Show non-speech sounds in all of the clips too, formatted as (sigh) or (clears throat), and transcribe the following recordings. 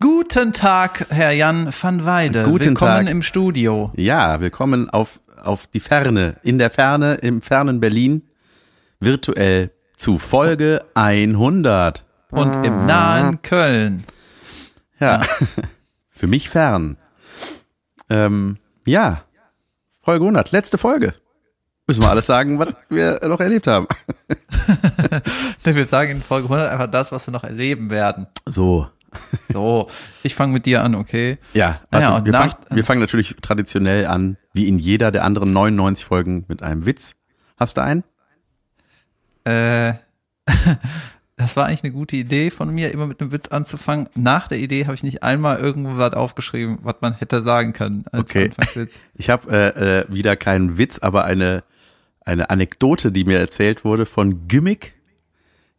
Guten Tag, Herr Jan van Weide. Guten Willkommen Tag. im Studio. Ja, willkommen auf, auf die Ferne, in der Ferne, im fernen Berlin, virtuell zu Folge 100. Und im nahen Köln. Ja, (laughs) für mich fern. Ähm, ja, Folge 100, letzte Folge. Müssen wir alles sagen, was wir noch erlebt haben. (laughs) Ich würde sagen, in Folge 100 einfach das, was wir noch erleben werden. So, So, ich fange mit dir an, okay? ja, ja, also und wir, fangen, wir fangen natürlich traditionell an, wie in jeder der anderen 99 Folgen mit einem Witz. Hast du einen? Äh, (laughs) das war eigentlich eine gute Idee von mir, immer mit einem Witz anzufangen. Nach der Idee habe ich nicht einmal irgendwo was aufgeschrieben, was man hätte sagen können als Okay. (laughs) Ich habe äh, äh, wieder keinen Witz, aber eine, eine Anekdote, die mir erzählt wurde von Gimmick.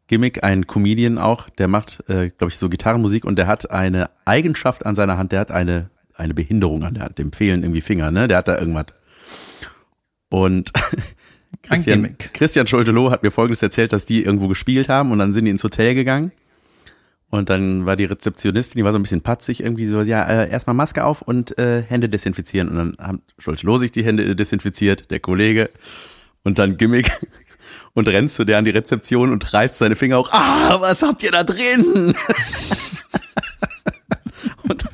Gimmick, ein Comedian auch, der macht, äh, glaube ich, so Gitarrenmusik und der hat eine Eigenschaft an seiner Hand, der hat eine, eine Behinderung an der Hand, dem fehlen irgendwie Finger, ne? Der hat da irgendwas. Und (laughs) Christian. Christian Scholtelow hat mir folgendes erzählt, dass die irgendwo gespielt haben und dann sind die ins Hotel gegangen. Und dann war die Rezeptionistin, die war so ein bisschen patzig, irgendwie so, ja, äh, erstmal Maske auf und äh, Hände desinfizieren. Und dann haben Scholtelow sich die Hände desinfiziert, der Kollege. Und dann Gimmick (laughs) und rennt zu der an die Rezeption und reißt seine Finger hoch. Ah, was habt ihr da drin? (laughs) und (laughs)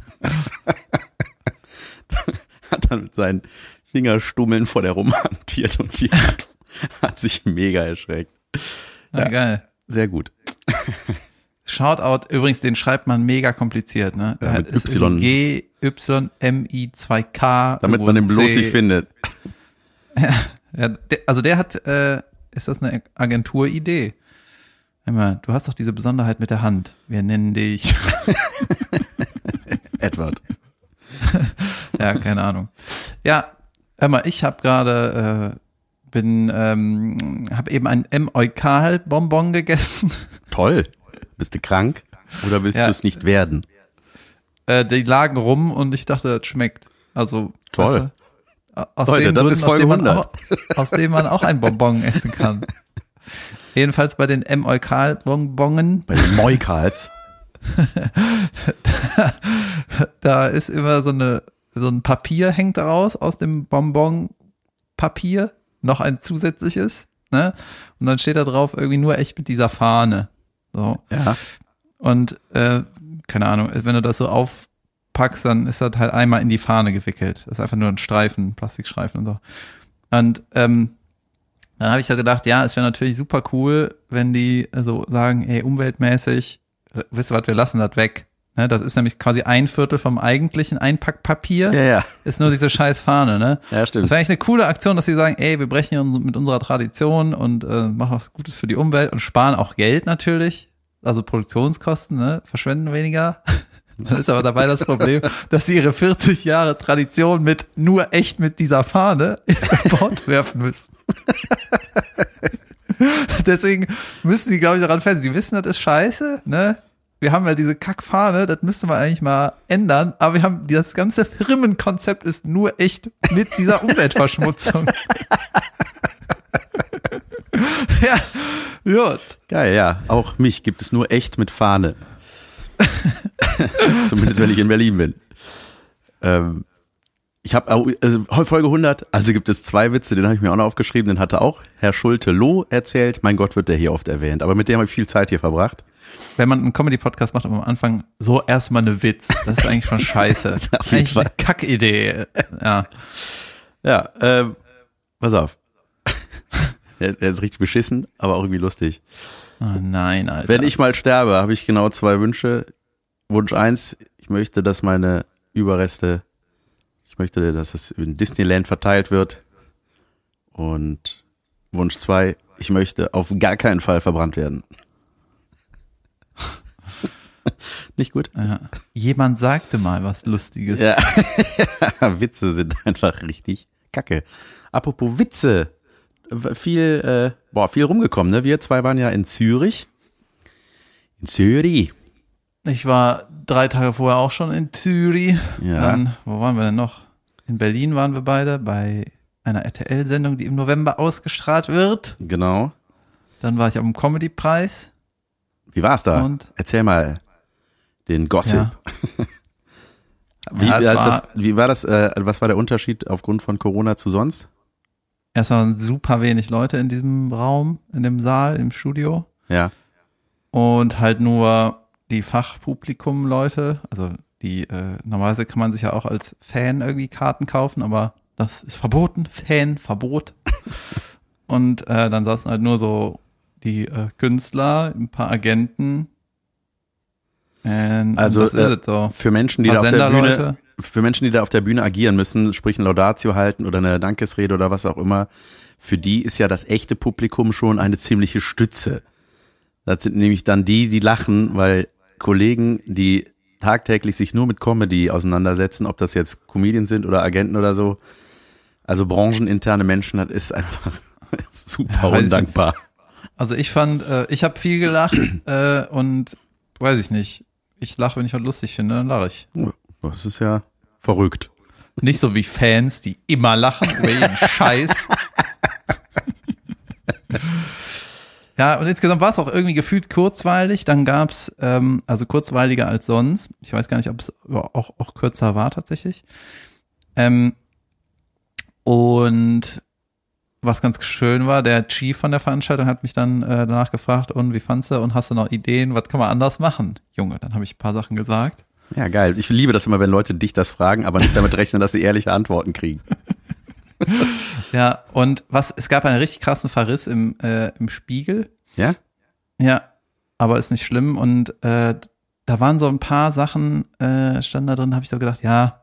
hat dann mit seinen Fingerstummeln vor der rumhantiert und die hat, hat sich mega erschreckt. Na, geil. Sehr gut. (laughs) Shoutout, übrigens, den schreibt man mega kompliziert, ne? Ja, mit ist Y. G, Y, M, I, 2 K. Damit man den bloß C. nicht findet. Ja, der, also der hat, äh, ist das eine Agenturidee? Einmal, du hast doch diese Besonderheit mit der Hand. Wir nennen dich. (laughs) Edward. (laughs) ja, keine Ahnung. Ja, hör mal, ich habe gerade, äh, bin, ähm, habe eben ein M-Eukal-Bonbon gegessen. Toll. Bist du krank? Oder willst Ja. du es nicht werden? Äh, die lagen rum und ich dachte, das schmeckt. Also, Toll. weißt du, aus Leute, das Gründen, ist aus Folge man 100. auch, aus denen man auch ein Bonbon essen kann. Jedenfalls bei den M-Eukal-Bonbonen, Bei den Moikals. (laughs) da ist immer so eine, so ein Papier hängt daraus aus dem Bonbon-Papier, noch ein zusätzliches, ne? Und dann steht da drauf irgendwie nur echt mit dieser Fahne. So. Ja. Und äh, keine Ahnung, wenn du das so aufpackst, dann ist das halt einmal in die Fahne gewickelt. Das ist einfach nur ein Streifen, Plastikstreifen und so. Und ähm, dann habe ich so gedacht, ja, es wäre natürlich super cool, wenn die so sagen, ey, umweltmäßig, wisst ihr was, wir lassen das weg. Ne, das ist nämlich quasi ein Viertel vom eigentlichen Einpackpapier, Ja, ja. ist nur diese scheiß Fahne, ne? Ja, Das stimmt. wäre eigentlich eine coole Aktion, dass sie sagen, ey, wir brechen hier mit unserer Tradition und äh, machen was Gutes für die Umwelt und sparen auch Geld natürlich. Also Produktionskosten, ne? Verschwenden weniger. Dann ist aber dabei das Problem, (laughs) dass sie ihre 40 Jahre Tradition mit nur echt mit dieser Fahne (laughs) in Bord werfen müssen. (laughs) Deswegen müssen die, glaube ich, daran fest. Die wissen, das ist scheiße, ne? Wir haben ja diese Kackfahne, das müsste man eigentlich mal ändern, aber wir haben, das ganze Firmenkonzept ist nur echt mit dieser Umweltverschmutzung. ja, gut. Geil, ja. Auch mich gibt es nur echt mit Fahne. (laughs) Zumindest wenn ich in Berlin bin. Ähm, ich habe also Folge 100, also gibt es zwei Witze, den habe ich mir auch noch aufgeschrieben, den hatte auch Herr Schulte Loh erzählt. Mein Gott, wird der hier oft erwähnt, aber mit dem habe ich viel Zeit hier verbracht. Wenn man einen Comedy-Podcast macht, am Anfang so erstmal eine Witz. Das ist eigentlich schon scheiße. (laughs) Auf jeden eigentlich eine Kackidee. Ja. Ja, ähm, pass auf. (laughs) er, er ist richtig beschissen, aber auch irgendwie lustig. Oh nein, Alter. Wenn ich mal sterbe, habe ich genau zwei Wünsche. Wunsch eins, ich möchte, dass meine Überreste, ich möchte, dass es in Disneyland verteilt wird. Und Wunsch zwei, ich möchte auf gar keinen Fall verbrannt werden. (laughs) Nicht gut? ja. Jemand sagte mal was Lustiges. Ja, (laughs) Witze sind einfach richtig kacke. Apropos Witze, viel, äh, boah, viel rumgekommen, ne? Wir zwei waren ja in Zürich. In Zürich. Ich war drei Tage vorher auch schon in Zürich. Ja. Dann, wo waren wir denn noch? In Berlin waren wir beide bei einer RTL-Sendung, die im November ausgestrahlt wird. Genau. Dann war ich am Comedy-Preis. Wie war's da? Und? Erzähl mal Den Gossip. Ja. (laughs) Wie, Ja, äh, war- das, wie war das, äh, was war der Unterschied aufgrund von Corona zu sonst? Erst waren super wenig Leute in diesem Raum, in dem Saal, im Studio. Ja. Und halt nur die Fachpublikum-Leute. Also die, äh, normalerweise kann man sich ja auch als Fan irgendwie Karten kaufen, aber das ist verboten. Fan, Verbot. (laughs) Und äh, dann saßen halt nur so die äh, Künstler, ein paar Agenten. Und Also, äh, so. Für Menschen, die da auf der Bühne. Für Menschen, die da auf der Bühne agieren müssen, sprich ein Laudatio halten oder eine Dankesrede oder was auch immer, für die ist ja das echte Publikum schon eine ziemliche Stütze. Das sind nämlich dann die, die lachen, weil Kollegen, die tagtäglich sich nur mit Comedy auseinandersetzen, ob das jetzt Comedians sind oder Agenten oder so, also brancheninterne Menschen, das ist einfach (laughs) super Ja, weiß ich undankbar. Also ich fand, äh, ich habe viel gelacht (clears throat) äh, und weiß ich nicht. Ich lache, wenn ich was lustig finde, dann lache ich. Das ist ja verrückt. Nicht so wie Fans, die immer lachen über jeden (laughs) Scheiß. ja, und insgesamt war es auch irgendwie gefühlt kurzweilig. Dann gab's ähm, also kurzweiliger als sonst. Ich weiß gar nicht, ob es auch, auch kürzer war tatsächlich. Ähm, und was ganz schön war, der Chief von der Veranstaltung hat mich dann äh, danach gefragt, und wie fandst du und hast du noch Ideen, was kann man anders machen? Junge, dann habe ich ein paar Sachen gesagt. Ja, geil. Ich liebe das immer, wenn Leute dich das fragen, aber nicht damit rechnen, dass sie ehrliche Antworten kriegen. (laughs) Ja, und was, es gab einen richtig krassen Verriss im, äh, im Spiegel. Ja? Ja, aber ist nicht schlimm. Und äh, da waren so ein paar Sachen, äh, standen da drin, habe ich so gedacht, ja,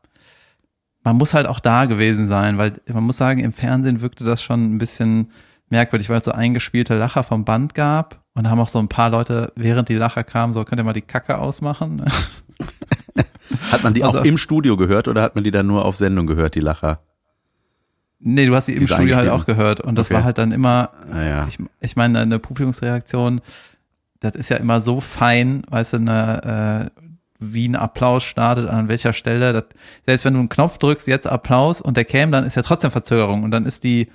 man muss halt auch da gewesen sein, weil man muss sagen, im Fernsehen wirkte das schon ein bisschen merkwürdig, weil es so eingespielte Lacher vom Band gab. Und da haben auch so ein paar Leute, während die Lacher kamen, so, könnt ihr mal die Kacke ausmachen? (laughs) Hat man die Also- auch im Studio gehört oder hat man die dann nur auf Sendung gehört, die Lacher? nee, du hast die im Studio halt auch gehört. Und das Okay. war halt dann immer, Naja. ich, ich meine, eine Publikumsreaktion, das ist ja immer so fein, weißt du, eine, äh, wie ein Applaus startet, an welcher Stelle. Das, selbst wenn du einen Knopf drückst, jetzt Applaus und der käme, dann ist ja trotzdem Verzögerung und dann ist die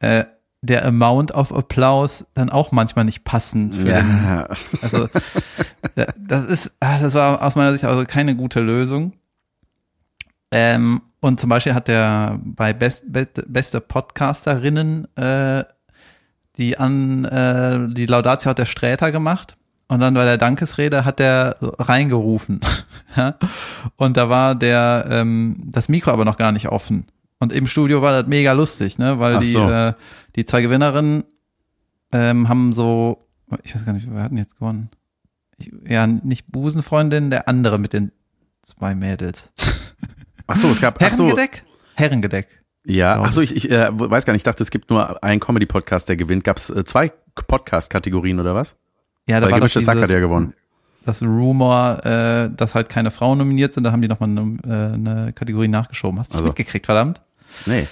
äh, der Amount of Applaus dann auch manchmal nicht passend für den, Ja. also da- das ist, ah, das war aus meiner Sicht also keine gute Lösung. Ähm, und zum Beispiel hat der bei Best, Be beste Podcasterinnen äh, die an äh, die Laudatio hat der Sträter gemacht und dann bei der Dankesrede hat der reingerufen. (laughs) ja? Und da war der ähm, das Mikro aber noch gar nicht offen. Und im Studio war das mega lustig, ne? Weil Ach die, so. äh, die zwei Gewinnerinnen ähm, haben so, ich weiß gar nicht, wer hat denn jetzt gewonnen? Ich, ja, nicht Busenfreundin, der andere mit den zwei Mädels. (laughs) Ach so, es gab, ach so, Herrengedeck? Herrengedeck. ja, ach so, ich, ich äh, weiß gar nicht, ich dachte, es gibt nur einen Comedy-Podcast, der gewinnt. Gab es äh, zwei Podcast-Kategorien oder was? Ja, da Weil war doch Gemischtes Sack hat ja gewonnen. das Rumor, äh, dass halt keine Frauen nominiert sind, da haben die nochmal eine, äh, eine Kategorie nachgeschoben. Hast du Also. mitgekriegt, verdammt? Nee.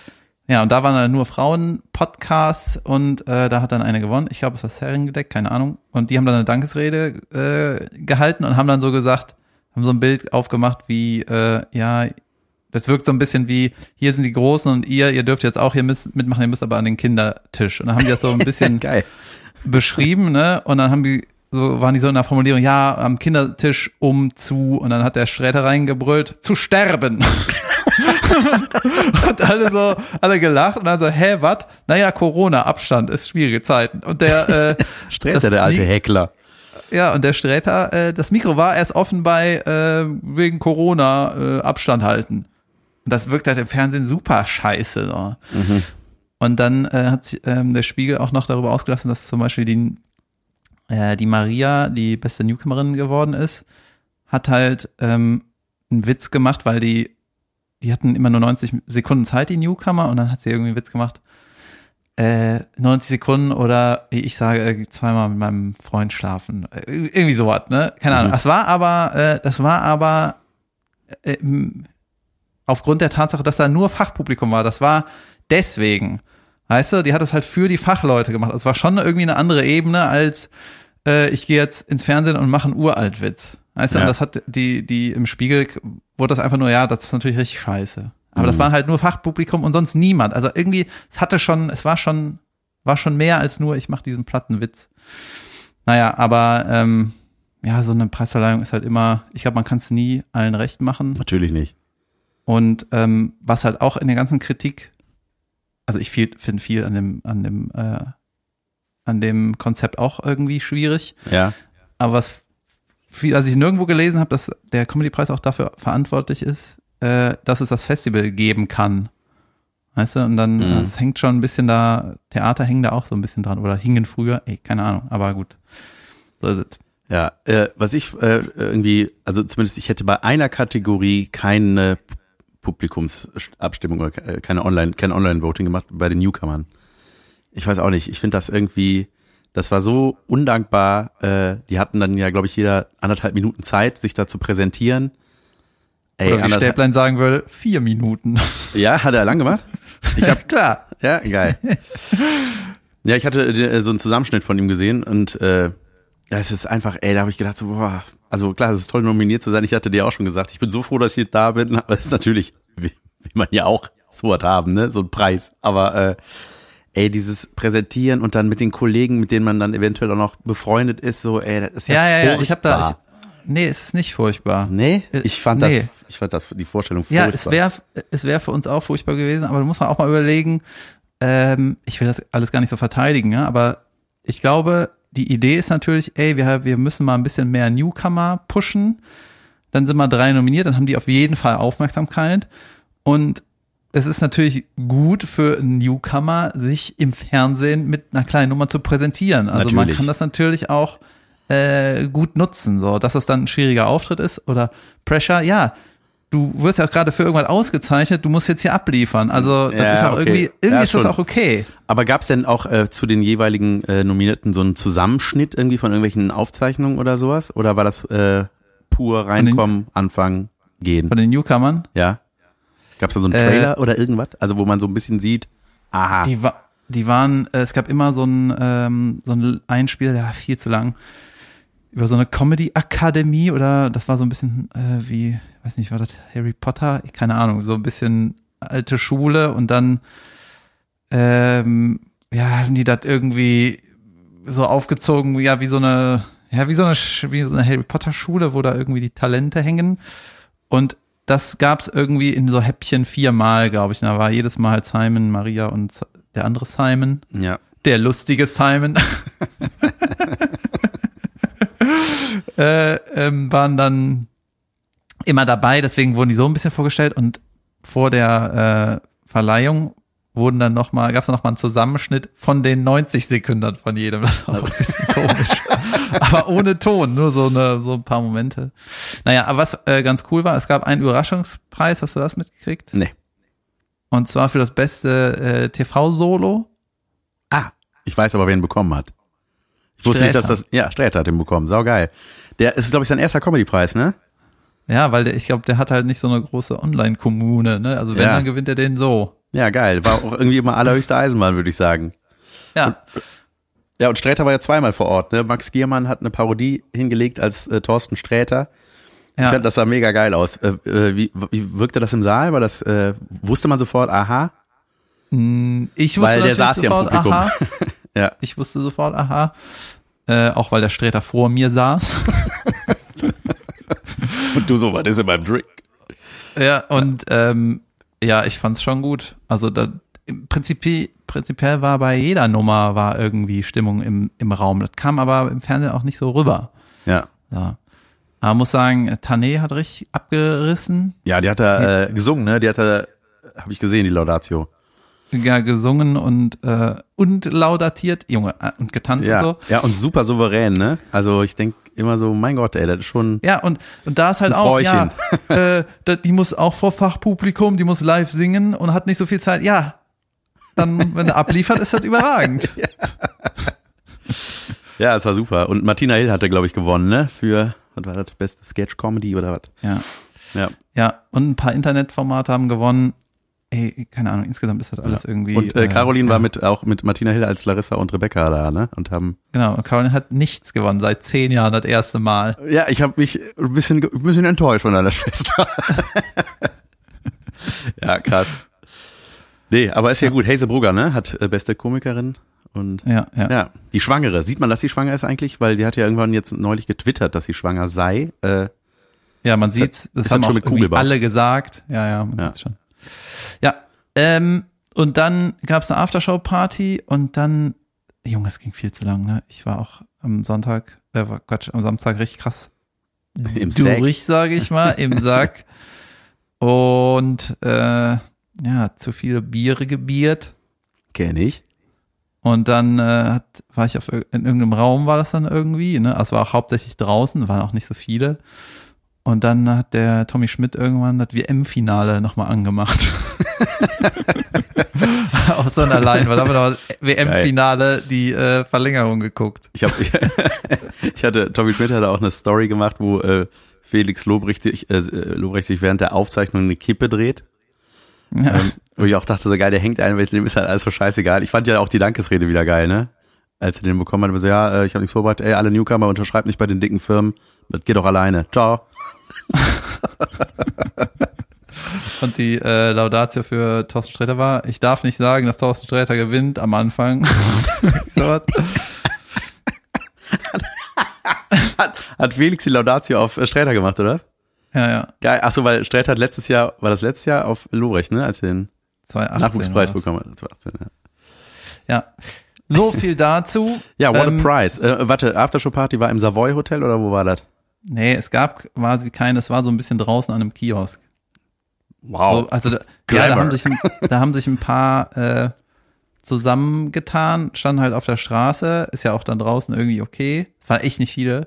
Ja, und da waren dann nur Frauen-Podcasts und äh, da hat dann eine gewonnen. Ich glaube, es war das Herrengedeck, keine Ahnung. Und die haben dann eine Dankesrede äh, gehalten und haben dann so gesagt, haben so ein Bild aufgemacht wie, äh, ja, das wirkt so ein bisschen wie, hier sind die Großen und ihr, ihr dürft jetzt auch hier mitmachen, ihr müsst aber an den Kindertisch. Und dann haben die das so ein (laughs) bisschen beschrieben, ne? Und dann haben die so waren die so in der Formulierung, ja, am Kindertisch um zu und dann hat der Sträter reingebrüllt, zu sterben. (laughs) (laughs) und alle so, alle gelacht und dann so, hä, was? Naja, Corona, Abstand, ist schwierige Zeiten. Und der, äh, (laughs) Sträter, der alte Heckler. ja, und der Sträter, äh, das Mikro war erst offen bei, äh, wegen Corona, äh, Abstand halten. Und das wirkt halt im Fernsehen super scheiße. So. Und dann äh, hat sich, ähm, der Spiegel auch noch darüber ausgelassen, dass zum Beispiel die, äh, die Maria, die beste Newcomerin geworden ist, hat halt ähm, einen Witz gemacht, weil die, die hatten immer nur 90 Sekunden Zeit, die Newcomer, und dann hat sie irgendwie einen Witz gemacht. Äh, 90 Sekunden oder wie ich sage, zweimal mit meinem Freund schlafen. Äh, irgendwie sowas, ne? Keine Ahnung. Mhm. Das war aber, äh, das war aber äh, aufgrund der Tatsache, dass da nur Fachpublikum war. Das war deswegen. Weißt du, die hat das halt für die Fachleute gemacht. Das war schon irgendwie eine andere Ebene als äh, ich gehe jetzt ins Fernsehen und mache einen Uraltwitz. Weißt du, Ja. und das hat die, die im Spiegel wurde das einfach nur, ja, das ist natürlich richtig scheiße. Aber das Mhm. waren halt nur Fachpublikum und sonst niemand. Also irgendwie, es hatte schon, es war schon, war schon mehr als nur, ich mache diesen platten Witz. Naja, aber ähm, ja, so eine Preisverleihung ist halt immer, ich glaube, man kann es nie allen recht machen. Natürlich nicht. Und ähm, was halt auch in der ganzen Kritik, also ich finde viel an dem, an dem, äh, an dem Konzept auch irgendwie schwierig. Ja. Aber was viel, als ich nirgendwo gelesen habe, dass der Comedy-Preis auch dafür verantwortlich ist, äh, dass es das Festival geben kann. Weißt du, und dann, Mhm. es hängt schon ein bisschen da, Theater hängen da auch so ein bisschen dran oder hingen früher, ey, keine Ahnung, aber gut. So ist es. Ja, äh, was ich äh, irgendwie, also zumindest ich hätte bei einer Kategorie keine Publikumsabstimmung oder äh, keine Online, kein Online-Voting gemacht bei den Newcomern. Ich weiß auch nicht, ich finde das irgendwie, das war so undankbar. Äh, die hatten dann ja, glaube ich, jeder anderthalb Minuten Zeit, sich da zu präsentieren. Ey, Oder wie Stäblein sagen würde, vier Minuten. ja, hat er lang gemacht? Ich hab, (laughs) Klar. ja, geil. (laughs) ja, ich hatte äh, so einen Zusammenschnitt von ihm gesehen und äh, ja, es ist einfach, ey, da habe ich gedacht, so, boah, also klar, es ist toll, nominiert zu sein. Ich hatte dir auch schon gesagt, ich bin so froh, dass ich da bin, aber es ist natürlich, (laughs) wie, wie man ja auch so was haben, ne, so ein Preis. Aber äh, ey, dieses Präsentieren und dann mit den Kollegen, mit denen man dann eventuell auch noch befreundet ist, so, ey, das ist ja Ja, ja, ja, ich habe da, ich, nee, es ist nicht furchtbar. Nee, ich fand Nee. das, ich fand das, die Vorstellung Ja, furchtbar. es wäre es wär für uns auch furchtbar gewesen, aber du musst auch mal überlegen, ähm, ich will das alles gar nicht so verteidigen, ja, aber ich glaube, die Idee ist natürlich, ey, wir, wir müssen mal ein bisschen mehr Newcomer pushen. Dann sind mal drei nominiert, dann haben die auf jeden Fall Aufmerksamkeit. Und es ist natürlich gut für einen Newcomer, sich im Fernsehen mit einer kleinen Nummer zu präsentieren. Also man Natürlich. kann das natürlich auch äh, gut nutzen, so dass es dann ein schwieriger Auftritt ist oder Pressure, ja. Du wirst ja auch gerade für irgendwas ausgezeichnet, du musst jetzt hier abliefern. Also das Ja, ist auch okay. irgendwie, irgendwie Ja, ist das auch okay. Aber gab es denn auch äh, zu den jeweiligen äh, Nominierten so einen Zusammenschnitt irgendwie von irgendwelchen Aufzeichnungen oder sowas? Oder war das äh, pur reinkommen, anfangen, gehen? Von den Newcomern. Ja? Gab es da so einen Äh, Trailer oder irgendwas? Also wo man so ein bisschen sieht, aha, Die, wa die waren, äh, es gab immer so ein, ähm, so ein Einspiel, der war viel zu lang, über so eine Comedy-Akademie oder das war so ein bisschen äh, wie, weiß nicht, war das Harry Potter? Keine Ahnung, so ein bisschen alte Schule und dann ähm, ja, haben die das irgendwie so aufgezogen, ja, wie so eine, ja, wie so eine, wie so eine Harry Potter Schule, wo da irgendwie die Talente hängen. Und das gab's irgendwie in so Häppchen viermal, glaube ich. Da war jedes Mal halt Simon, Maria und der andere Simon. ja. Der lustige Simon. (laughs) äh, ähm, waren dann immer dabei, deswegen wurden die so ein bisschen vorgestellt und vor der äh, Verleihung wurden dann noch mal, gab es noch mal einen Zusammenschnitt von den 90 Sekunden von jedem. Das war auch ein bisschen (laughs) komisch. aber ohne Ton, nur so, eine, so ein paar Momente. Naja, aber was äh, ganz cool war, es gab einen Überraschungspreis, hast du das mitgekriegt? Nee. Und zwar für das beste äh, TV-Solo. Ah, ich weiß aber, wer ihn bekommen hat. Ich wusste nicht, dass Sträter. das, ja, Sträter hat ihn bekommen, saugeil. Der ist, glaube ich, sein erster Comedy-Preis, ne? Ja, weil der, ich glaube, der hat halt nicht so eine große Online-Kommune, ne? Also wenn, Ja. dann gewinnt er den so. Ja, geil. War auch irgendwie immer allerhöchste Eisenbahn, würde ich sagen. Ja. Ja, und Sträter war ja zweimal vor Ort. Ne? Max Giermann hat eine Parodie hingelegt als äh, Thorsten Sträter. Ich ja. fand, das sah mega geil aus. Äh, äh, wie, wie wirkte das im Saal? War das, äh, wusste man sofort, aha? Mm, Ich wusste Weil der saß ja im sofort, Publikum. aha. (laughs) Ja. Ich wusste sofort, aha. Äh, auch weil der Sträter vor mir saß. (laughs) Und du so, was ist in meinem Drink? ja, und ähm, ja, ich fand's schon gut. Also da, im Prinzip, prinzipiell war bei jeder Nummer war irgendwie Stimmung im, im Raum. Das kam aber im Fernsehen auch nicht so rüber. Ja. Ja. Aber muss sagen, Tané hat richtig abgerissen. Ja, die hat da äh, gesungen, ne? Die hat da, habe ich gesehen, die Laudatio. Ja, gesungen und, äh, und laudatiert, Junge, äh, und getanzt Ja, und so. ja, und super souverän, ne? Also ich denk immer so, mein Gott, ey, das ist schon. Ja, und, und da ist halt auch, ja, (laughs) äh, die muss auch vor Fachpublikum, die muss live singen und hat nicht so viel Zeit. Ja, dann, wenn er abliefert, ist das überragend. (laughs) Ja, es war super. Und Martina Hill hatte, glaube ich, gewonnen, ne? Für, was war das, beste Sketch-Comedy oder was? Ja, Ja. ja, und ein paar Internetformate haben gewonnen. Ey, keine Ahnung, insgesamt ist das alles irgendwie. Und äh, Caroline ja, war mit auch mit Martina Hill als Larissa und Rebecca da, ne? Und haben. Genau, und Caroline hat nichts gewonnen, seit zehn Jahren das erste Mal. Ja, ich habe mich ein bisschen, ein bisschen enttäuscht von deiner (laughs) Schwester. ja, krass. Nee, aber ist ja gut. Hazel Brugger, ne? Hat äh, beste Komikerin Und Ja, ja. ja, die Schwangere. Sieht man, dass sie schwanger ist eigentlich? Weil die hat ja irgendwann jetzt neulich getwittert, dass sie schwanger sei. Äh, Ja, man sieht's, das haben das auch schon mit alle gesagt. Ja, ja, man Ja. sieht's schon. Ähm, und dann gab's eine Aftershow-Party und dann, Junge, es ging viel zu lang, ne? Ich war auch am Sonntag, äh, Quatsch, am Samstag richtig krass Im Sack. durch, sage ich mal, im (laughs) Sack. Und äh, ja, zu viele Biere gebiert. Kenn ich. Und dann äh, hat, war ich auf, in irgendeinem Raum, war das dann irgendwie, ne? Also es war auch hauptsächlich draußen, waren auch nicht so viele. Und dann hat der Tommy Schmidt irgendwann das WM-Finale nochmal angemacht. (laughs) Auf so einer weil da haben wir WM-Finale die äh, Verlängerung geguckt. Ich, hab, (laughs) ich hatte, Tommy Schmidt hatte auch eine Story gemacht, wo äh, Felix Lobrecht sich, äh, Lobrecht sich während der Aufzeichnung eine Kippe dreht. Ja. Ähm, wo ich auch dachte, so geil, der hängt ein, weil dem ist halt alles so scheißegal. Ich fand ja auch die Dankesrede wieder geil, ne? Als er den bekommen hat, so, ja, äh, ich habe nichts vorbereitet, ey, alle Newcomer unterschreibt nicht bei den dicken Firmen, das geht doch alleine. Ciao. (laughs) Und die äh, Laudatio für Thorsten Sträter war, ich darf nicht sagen, dass Thorsten Sträter gewinnt am Anfang. (laughs) so was. (laughs) Hat Felix die Laudatio auf äh, Sträter gemacht, oder? ja, ja. Geil. Ach so, weil Sträter hat letztes Jahr, war das letztes Jahr auf Lobrecht, ne? Als er den 2018 Nachwuchspreis bekommen hat. 2018, ja. Ja. So viel dazu. Ja, what Ähm, a prize. Äh, warte, Aftershow Party war im Savoy Hotel oder wo war das? Nee, es gab quasi keinen, es war so ein bisschen draußen an einem Kiosk. Wow. So, also da, ja, da, haben sich ein, da haben sich ein paar äh, zusammengetan, standen halt auf der Straße, ist ja auch dann draußen irgendwie okay. Es waren echt nicht viele.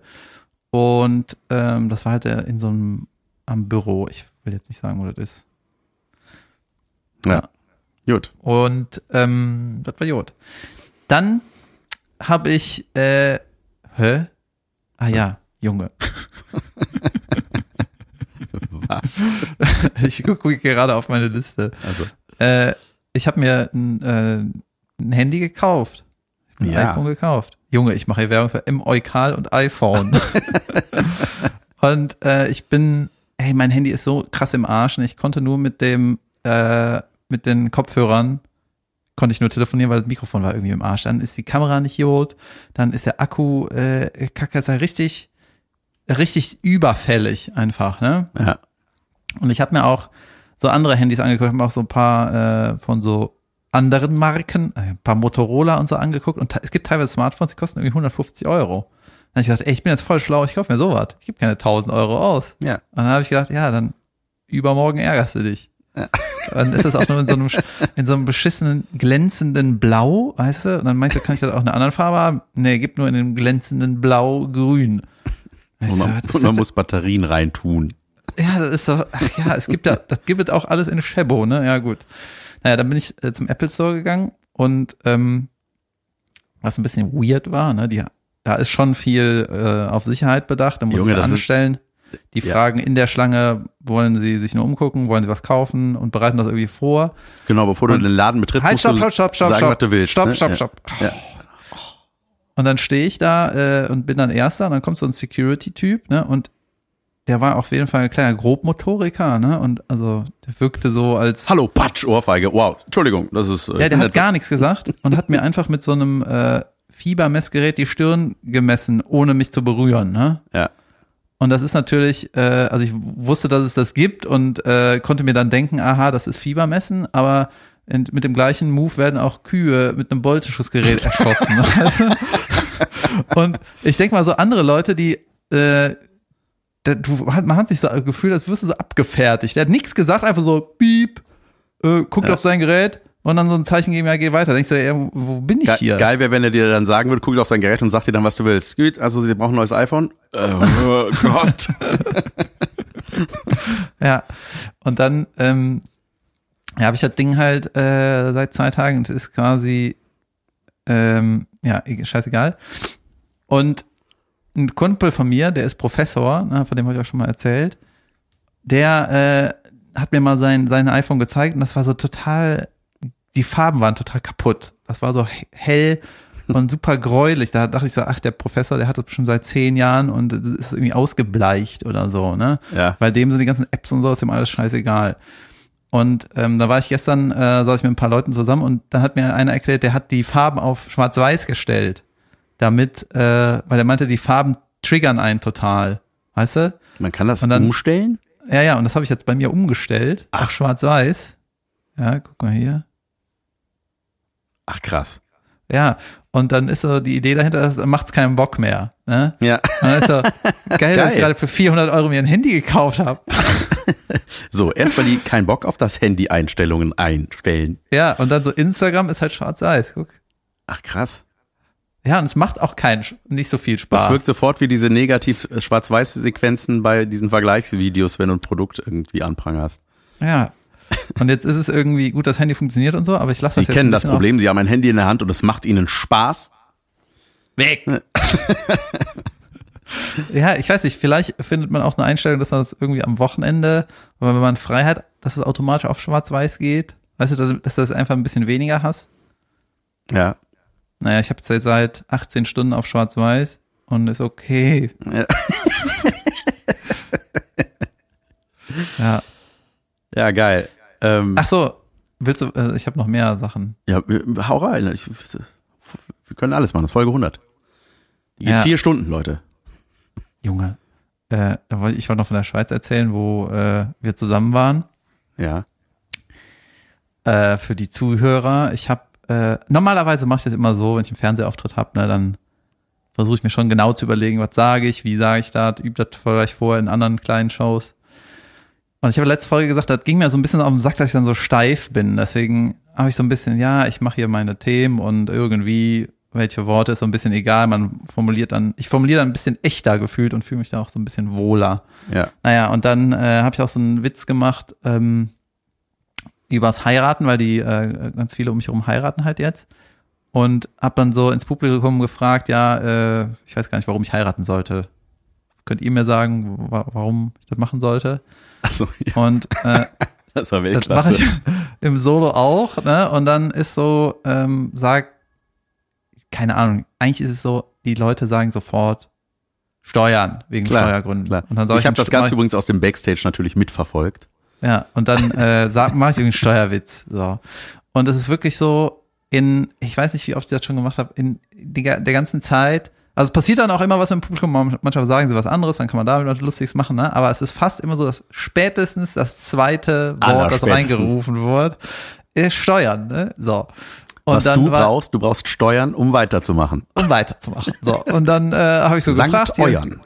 Und ähm, das war halt in so einem am Büro. Ich will jetzt nicht sagen, wo das ist. ja. Gut. Und ähm, das war gut. Dann habe ich, äh, hä? Ah ja, Junge. (laughs) Was? (laughs) Ich gucke gerade auf meine Liste. Also, Äh, ich habe mir ein, äh, ein Handy gekauft. Ein Ja. iPhone gekauft. Junge, ich mache hier Werbung für M Eukal und iPhone. (laughs) und äh, ich bin, hey, mein Handy ist so krass im Arsch und ich konnte nur mit dem, äh, mit den Kopfhörern konnte ich nur telefonieren, weil das Mikrofon war irgendwie im Arsch. Dann ist die Kamera nicht gut, dann ist der Akku äh, kacke, ist halt richtig, richtig überfällig einfach, ne? ja. Und ich habe mir auch so andere Handys angeguckt, habe mir auch so ein paar äh, von so anderen Marken, äh, ein paar Motorola und so angeguckt. Und es gibt teilweise Smartphones, die kosten irgendwie 150 Euro. Dann habe ich gedacht, ey, ich bin jetzt voll schlau, ich kaufe mir sowas. Ich gebe keine 1000 Euro aus. Ja. Und dann habe ich gedacht, ja, dann übermorgen ärgerst du dich. Dann ist das auch nur in so einem, in so einem beschissenen, glänzenden Blau, weißt du? Und dann meinst du, kann ich das auch in einer anderen Farbe haben? Nee, gib nur in dem glänzenden Blau-Grün. Weißt Und du, man, das und man muss Batterien reintun. ja, das ist doch, ach ja, es gibt ja, (laughs) das gibt es auch alles in Shebo, ne? Ja, gut. Naja, dann bin ich äh, zum Apple Store gegangen und ähm, was ein bisschen weird war, ne? Die, da ist schon viel äh, auf Sicherheit bedacht, da muss Junge, das ist- anstellen. Die Ja. fragen in der Schlange, wollen sie sich nur umgucken, wollen sie was kaufen und bereiten das irgendwie vor. Genau, bevor du Und- den Laden betrittst, Halt, musst stopp, du stopp, stopp, sagen, stopp. was du willst. Stopp, ne? stopp, stopp. Ja. Und dann stehe ich da äh, und bin dann Erster und dann kommt so ein Security-Typ, ne? Und der war auf jeden Fall ein kleiner Grobmotoriker, ne? Und also der wirkte so als Hallo, Patsch, Ohrfeige. Wow, Entschuldigung, das ist. äh, Ja, der hat gar nichts gesagt und hat mir einfach mit so einem äh, Fiebermessgerät die Stirn gemessen, ohne mich zu berühren. Ne? Ja. Und das ist natürlich, äh, also ich wusste, dass es das gibt und äh, konnte mir dann denken, aha, das ist Fiebermessen, aber in, mit dem gleichen Move werden auch Kühe mit einem Bolzenschussgerät erschossen. (laughs) weißt du? Und ich denke mal, so andere Leute, die äh, da, du, man hat sich so gefühlt, als wirst du so abgefertigt. Der hat nichts gesagt, einfach so, piep, äh, guckt Ja. auf sein Gerät und dann so ein Zeichen geben, ja, geh weiter. Denkst du, ja, wo bin ich Ge hier? Geil wäre, wenn er dir dann sagen würde, guck auf sein Gerät und sagt dir dann, was du willst. Gut, also sie brauchen ein neues iPhone. Oh (laughs) Gott. (laughs) Ja. Und dann ähm, ja, habe ich das Ding halt äh, seit zwei Tagen und es ist quasi ähm, ja, e- scheißegal. Und ein Kumpel von mir, der ist Professor, ne, von dem habe ich auch schon mal erzählt, der äh, hat mir mal sein, sein iPhone gezeigt und das war so total, die Farben waren total kaputt. Das war so he- hell und super gräulich. Da dachte ich so, ach, der Professor, der hat das bestimmt seit zehn Jahren und ist irgendwie ausgebleicht oder so, ne? Ja. Bei dem sind die ganzen Apps und so, ist ihm alles scheißegal. Und ähm, da war ich gestern, äh, saß ich mit ein paar Leuten zusammen und dann hat mir einer erklärt, der hat die Farben auf Schwarz-Weiß gestellt. Damit, äh, weil er meinte, die Farben triggern einen total. Weißt du? Man kann das dann- umstellen? Ja, ja, und das habe ich jetzt bei mir umgestellt auf Schwarz-Weiß. Ja, guck mal hier. Ach krass. Ja, und dann ist so die Idee dahinter, macht's keinen Bock mehr. Ne? Ja. Und dann ist so, (laughs) geil, dass ich Geil. gerade für 400 Euro mir ein Handy gekauft habe. (laughs) So, erstmal die keinen Bock auf das Handy-Einstellungen einstellen. Ja, und dann so Instagram ist halt schwarz-weiß, guck. Ach krass. Ja, und es macht auch keinen, nicht so viel Spaß. wirkt sofort wie diese negativ äh, schwarz-weiß Sequenzen bei diesen Vergleichsvideos, wenn du ein Produkt irgendwie anprangerst. Ja. Und jetzt ist es irgendwie, gut, das Handy funktioniert und so, aber ich lasse Sie das jetzt kennen das Problem, Sie haben ein Handy in der Hand und es macht Ihnen Spaß. Auf. Weg! (laughs) ja, ich weiß nicht, vielleicht findet man auch eine Einstellung, dass man das irgendwie am Wochenende, wenn man frei hat, dass es automatisch auf schwarz-weiß geht. Weißt du, dass, dass du das einfach ein bisschen weniger hast? Ja. Naja, ich habe jetzt seit 18 Stunden auf schwarz-weiß und ist okay. Ja. (laughs) Ja. Ja, geil. Ähm, Ach so, willst du, äh, ich habe noch mehr Sachen. ja, hau rein. Ich, wir können alles machen. Das ist Folge 100. Die geht Ja. vier Stunden, Leute. Junge, äh, ich wollte noch von der Schweiz erzählen, wo äh, wir zusammen waren. Ja. Äh, für die Zuhörer. Ich habe äh, normalerweise mache ich das immer so, wenn ich einen Fernsehauftritt habe, ne, dann versuche ich mir schon genau zu überlegen, was sage ich, wie sage ich das, übe das vielleicht vorher in anderen kleinen Shows. Und ich habe letzte Folge gesagt, das ging mir so ein bisschen auf den Sack, dass ich dann so steif bin. Deswegen habe ich so ein bisschen, ja, ich mache hier meine Themen und irgendwie welche Worte ist so ein bisschen egal. Man formuliert dann, ich formuliere dann ein bisschen echter gefühlt und fühle mich da auch so ein bisschen wohler. Ja. Naja, und dann äh, habe ich auch so einen Witz gemacht ähm, übers Heiraten, weil die äh, ganz viele um mich herum heiraten halt jetzt. Und habe dann so ins Publikum gefragt, ja, äh, ich weiß gar nicht, warum ich heiraten sollte. Könnt ihr mir sagen, wa warum ich das machen sollte? Achso, ja, Und äh, (laughs) das war das mache Weltklasse. ich (laughs) im Solo auch, ne? Und dann ist so, ähm, sag, keine Ahnung, eigentlich ist es so, die Leute sagen sofort Steuern, wegen Klar, Steuergründen. Klar. Und dann sag ich habe das Ganze übrigens aus dem Backstage natürlich mitverfolgt. Ja, und dann (laughs) äh, mache ich irgendeinen Steuerwitz. So. Und es ist wirklich so, in, ich weiß nicht, wie oft ich das schon gemacht habe, in ga- der ganzen Zeit, also es passiert dann auch immer was mit dem Publikum, man- manchmal sagen sie was anderes, dann kann man damit was Lustiges machen, ne? aber es ist fast immer so, dass spätestens das zweite Wort, das reingerufen wird, ist Steuern. Ne? So. Und Was dann du war, brauchst, du brauchst Steuern, um weiterzumachen. um weiterzumachen. So, und dann äh, habe ich so Sankt gefragt, Euern.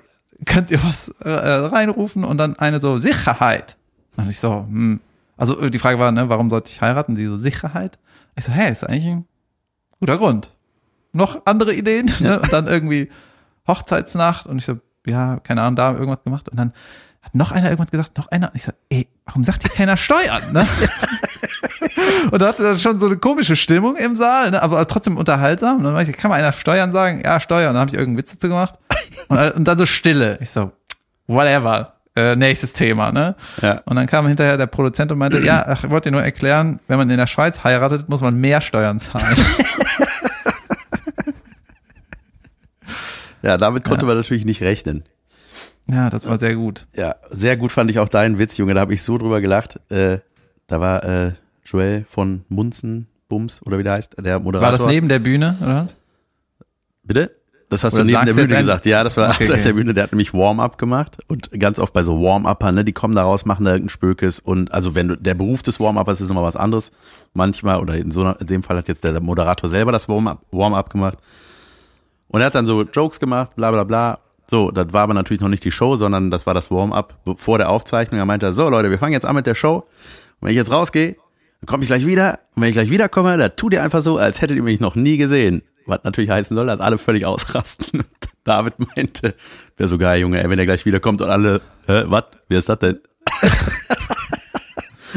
könnt ihr was äh, reinrufen? Und dann eine so, Sicherheit. Und ich so, hm. Also die Frage war, ne, warum sollte ich heiraten? Die so, Sicherheit? Ich so, hey, ist eigentlich ein guter Grund. Noch andere Ideen? Ne? Und dann irgendwie Hochzeitsnacht und ich so, ja, keine Ahnung, da irgendwas gemacht. Und dann hat noch einer irgendwas gesagt, noch einer. Und ich so, ey, warum sagt hier keiner Steuern? Ne? (laughs) Und da hatte dann schon so eine komische Stimmung im Saal, ne? aber trotzdem unterhaltsam. Und dann war ich, kann mal einer Steuern sagen? Ja, Steuern. Und dann habe ich irgendeinen Witz dazu gemacht. Und, und dann so Stille. Ich so, whatever. Äh, nächstes Thema, ne? Ja. Und dann kam hinterher der Produzent und meinte, ja, ich wollte dir nur erklären, wenn man in der Schweiz heiratet, muss man mehr Steuern zahlen. (laughs) Ja, damit konnte man natürlich nicht rechnen. ja, das war sehr gut. Ja, sehr gut fand ich auch deinen Witz, Junge. Da habe ich so drüber gelacht. Äh, da war äh, Joel von Munzen, Bums oder wie der heißt, der Moderator. War das neben der Bühne, oder? Bitte? Das hast Oder du neben der Bühne gesagt. Ja, das war Okay, abseits okay. der Bühne. Der hat nämlich Warm-up gemacht und ganz oft bei so Warm-Upper, ne, die kommen da raus, machen da irgendein Spökes und also wenn du, der Beruf des Warm-Uppers ist nochmal was anderes. Manchmal oder in so in dem Fall hat jetzt der Moderator selber das Warm-up Warm-up gemacht und er hat dann so Jokes gemacht, bla bla bla. So, das war aber natürlich noch nicht die Show, sondern das war das Warm-up vor der Aufzeichnung. Er meinte, so Leute, wir fangen jetzt an mit der Show. Und wenn ich jetzt rausgehe, dann komme ich gleich wieder. Und wenn ich gleich wiederkomme, da tut ihr einfach so, als hättet ihr mich noch nie gesehen. Was natürlich heißen soll, dass alle völlig ausrasten. (laughs) David meinte, wäre so geil, Junge, ey, wenn er gleich wiederkommt und alle, hä, was, wer ist das denn? (laughs)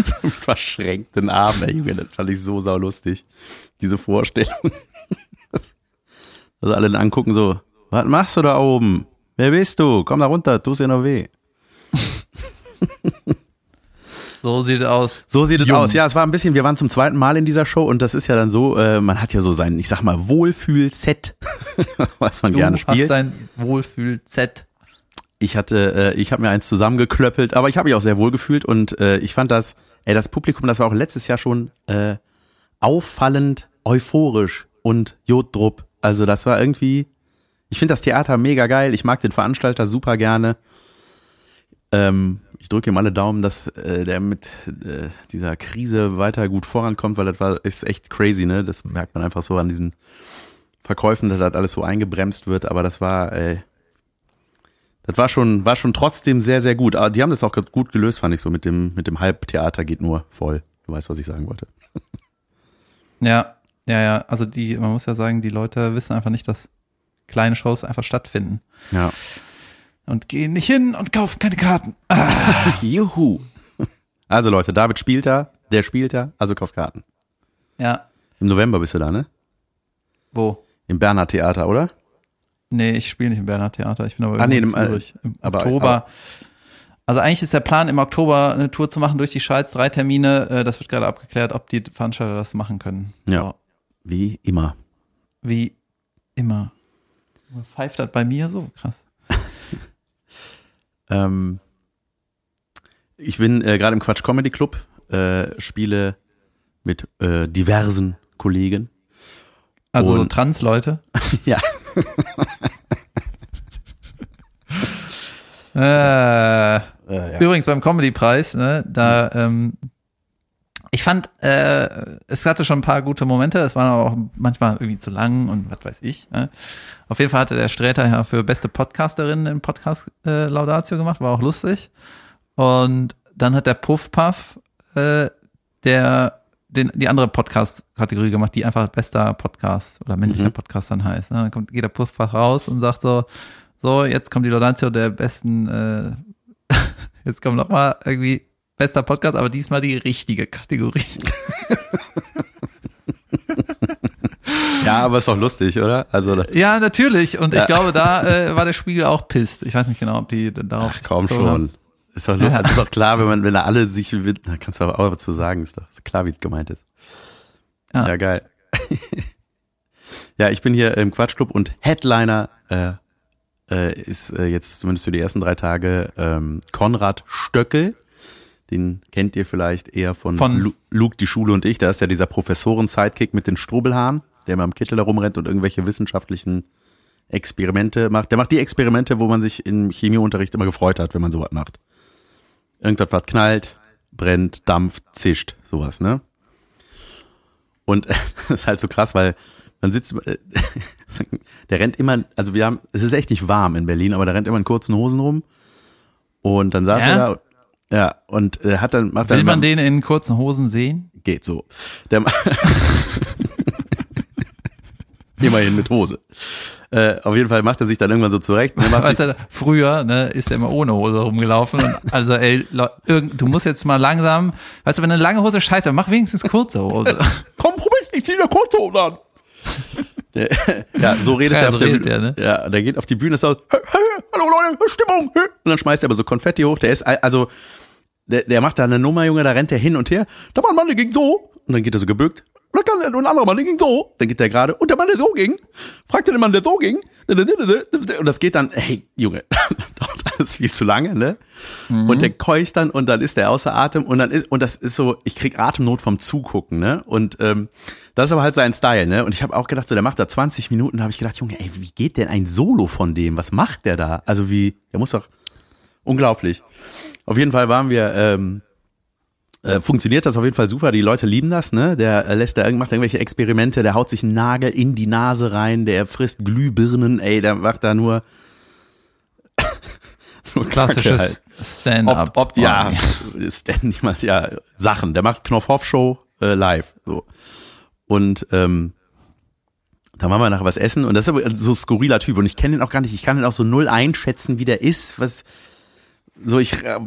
so mit verschränkten Armen, ey, Junge, das fand ich so saulustig. Diese Vorstellung. Dass alle dann angucken so, was machst du da oben? Wer bist du? Komm da runter, tust dir noch weh. (laughs) So sieht es aus. So sieht es aus. Ja, es war ein bisschen, wir waren zum zweiten Mal in dieser Show und das ist ja dann so, äh, man hat ja so sein, ich sag mal, Wohlfühl-Set, (laughs) was man Du gerne hast spielt. dein Wohlfühl-Z. Ich hatte, äh, ich habe mir eins zusammengeklöppelt, aber ich habe mich auch sehr wohl gefühlt und äh, ich fand das ey, das Publikum, das war auch letztes Jahr schon äh, auffallend euphorisch und Joddrupp. Also das war irgendwie, ich finde das Theater mega geil. Ich mag den Veranstalter super gerne. Ähm, ich drücke ihm alle Daumen, dass äh, der mit äh, dieser Krise weiter gut vorankommt, weil das war ist echt crazy, ne? Das merkt man einfach so an diesen Verkäufen, dass das alles so eingebremst wird. Aber das war, äh, das war schon, war schon trotzdem sehr, sehr gut. Aber die haben das auch gut gelöst, fand ich so mit dem mit dem Halbtheater geht nur voll. Du weißt, was ich sagen wollte. Ja, ja, ja. Also die, man muss ja sagen, die Leute wissen einfach nicht, dass kleine Shows einfach stattfinden. Ja. Und gehen nicht hin und kaufen keine Karten. Ah. (laughs) Juhu. Also Leute, David spielt da, der spielt da, also kauft Karten. Ja. Im November bist du da, ne? Wo? Im Bernhard Theater, oder? Nee, ich spiele nicht im Bernhard Theater. Ich bin aber Ah, nee, im, äh. Im aber- Oktober. aber- also eigentlich ist der Plan, im Oktober eine Tour zu machen durch die Schweiz, drei Termine. Äh, Das wird gerade abgeklärt, ob die Veranstalter das machen können. Ja. So, Wie immer. wie immer. Pfeift das bei mir so? Krass. (laughs) Ähm, ich bin äh, gerade im Quatsch Comedy Club, äh, spiele mit äh, diversen Kollegen. Also Und- Trans-Leute. (laughs) Ja. (laughs) Äh, Äh, ja. Übrigens beim Comedy-Preis, ne, da, ähm, ich fand, äh, es hatte schon ein paar gute Momente, es waren aber auch manchmal irgendwie zu lang und was weiß ich. Ne. Auf jeden Fall hatte der Sträter ja für beste Podcasterin den Podcast äh, Laudatio gemacht, war auch lustig. Und dann hat der Puff Puff äh, der den, die andere Podcast-Kategorie gemacht, die einfach bester Podcast oder männlicher Mhm. Podcast dann heißt. Ne. Dann kommt, geht der Puff Puff raus und sagt so, so, jetzt kommt die Laudatio der besten äh, (laughs) Jetzt kommt noch mal irgendwie bester Podcast, aber diesmal die richtige Kategorie. ja, aber ist doch lustig, oder? Also, Ja, natürlich. Und Ja. ich glaube, da äh, war der Spiegel auch pisst. Ich weiß nicht genau, ob die darauf. ach komm bezogen haben. schon. Ist doch, Ja. ist doch klar, wenn man, wenn da alle sich, da kannst du aber auch was zu sagen, ist doch ist klar, wie es gemeint ist. Ja. Ja, geil. (laughs) ja, ich bin hier im Quatschclub und Headliner äh, äh, ist äh, jetzt zumindest für die ersten drei Tage ähm, Konrad Stöckel. Den kennt ihr vielleicht eher von, Von- Lu Luke, die Schule und ich. Da ist ja dieser Professoren-Sidekick mit den Strubbelhaaren, der mal im Kittel herumrennt und irgendwelche wissenschaftlichen Experimente macht. Der macht die Experimente, wo man sich im Chemieunterricht immer gefreut hat, wenn man sowas macht. Irgendwas was knallt, brennt, dampft, zischt, sowas, ne? Und (laughs) das ist halt so krass, weil man sitzt, (laughs) der rennt immer, also wir haben, es ist echt nicht warm in Berlin, aber der rennt immer in kurzen Hosen rum. Und dann saß Ja? er da, ja, und äh, hat dann, macht dann Will man immer- den in kurzen Hosen sehen? geht so. Der (laughs) Immerhin mit Hose. Äh, auf jeden Fall macht er sich dann irgendwann so zurecht. Weißt du, früher ne, ist er immer ohne Hose rumgelaufen. Und also, ey, du musst jetzt mal langsam, weißt du, wenn eine lange Hose scheiße, mach wenigstens kurze Hose. (laughs) komm, Robin, ich zieh eine kurze Hose an. Der, ja, so redet Ja, er so auf der redet Bühne. er, ne? Ja, der geht auf die Bühne, ist so, hey, hey, hallo Leute, Stimmung. Und dann schmeißt er aber so Konfetti hoch. Der ist, also, der, der macht da eine Nummer, Junge, da rennt er hin und her. Da war ein Mann, der ging so. Und dann geht er so gebückt. Und dann ein anderer Mann, der ging so. Dann geht der gerade. Und der Mann, der so ging, fragt den Mann, der so ging. Und das geht dann, hey, Junge, (laughs) dauert alles viel zu lange, ne? Und der keucht dann und dann ist der außer Atem und dann ist, und das ist so, ich krieg Atemnot vom Zugucken, ne? Und ähm, das ist aber halt sein Style, ne? Und ich habe auch gedacht, so, der macht da 20 Minuten, da habe ich gedacht, Junge, ey, wie geht denn ein Solo von dem? Was macht der da? Also wie, der muss doch unglaublich. Auf jeden Fall waren wir, ähm, äh, funktioniert das auf jeden Fall super. Die Leute lieben das, ne? Der äh, lässt da macht irgendwelche Experimente, der haut sich einen Nagel in die Nase rein, der frisst Glühbirnen, ey, der macht da nur, (laughs) nur Klassisches halt. Stand-up. Ob, ob, ja, (laughs) ist denn niemand, ja, Sachen. Der macht Knopfhoff-Show äh, live. So. Und ähm, da machen wir nachher was essen und das ist aber so ein skurriler Typ und ich kenne ihn auch gar nicht, ich kann ihn auch so null einschätzen, wie der ist, was so ich äh,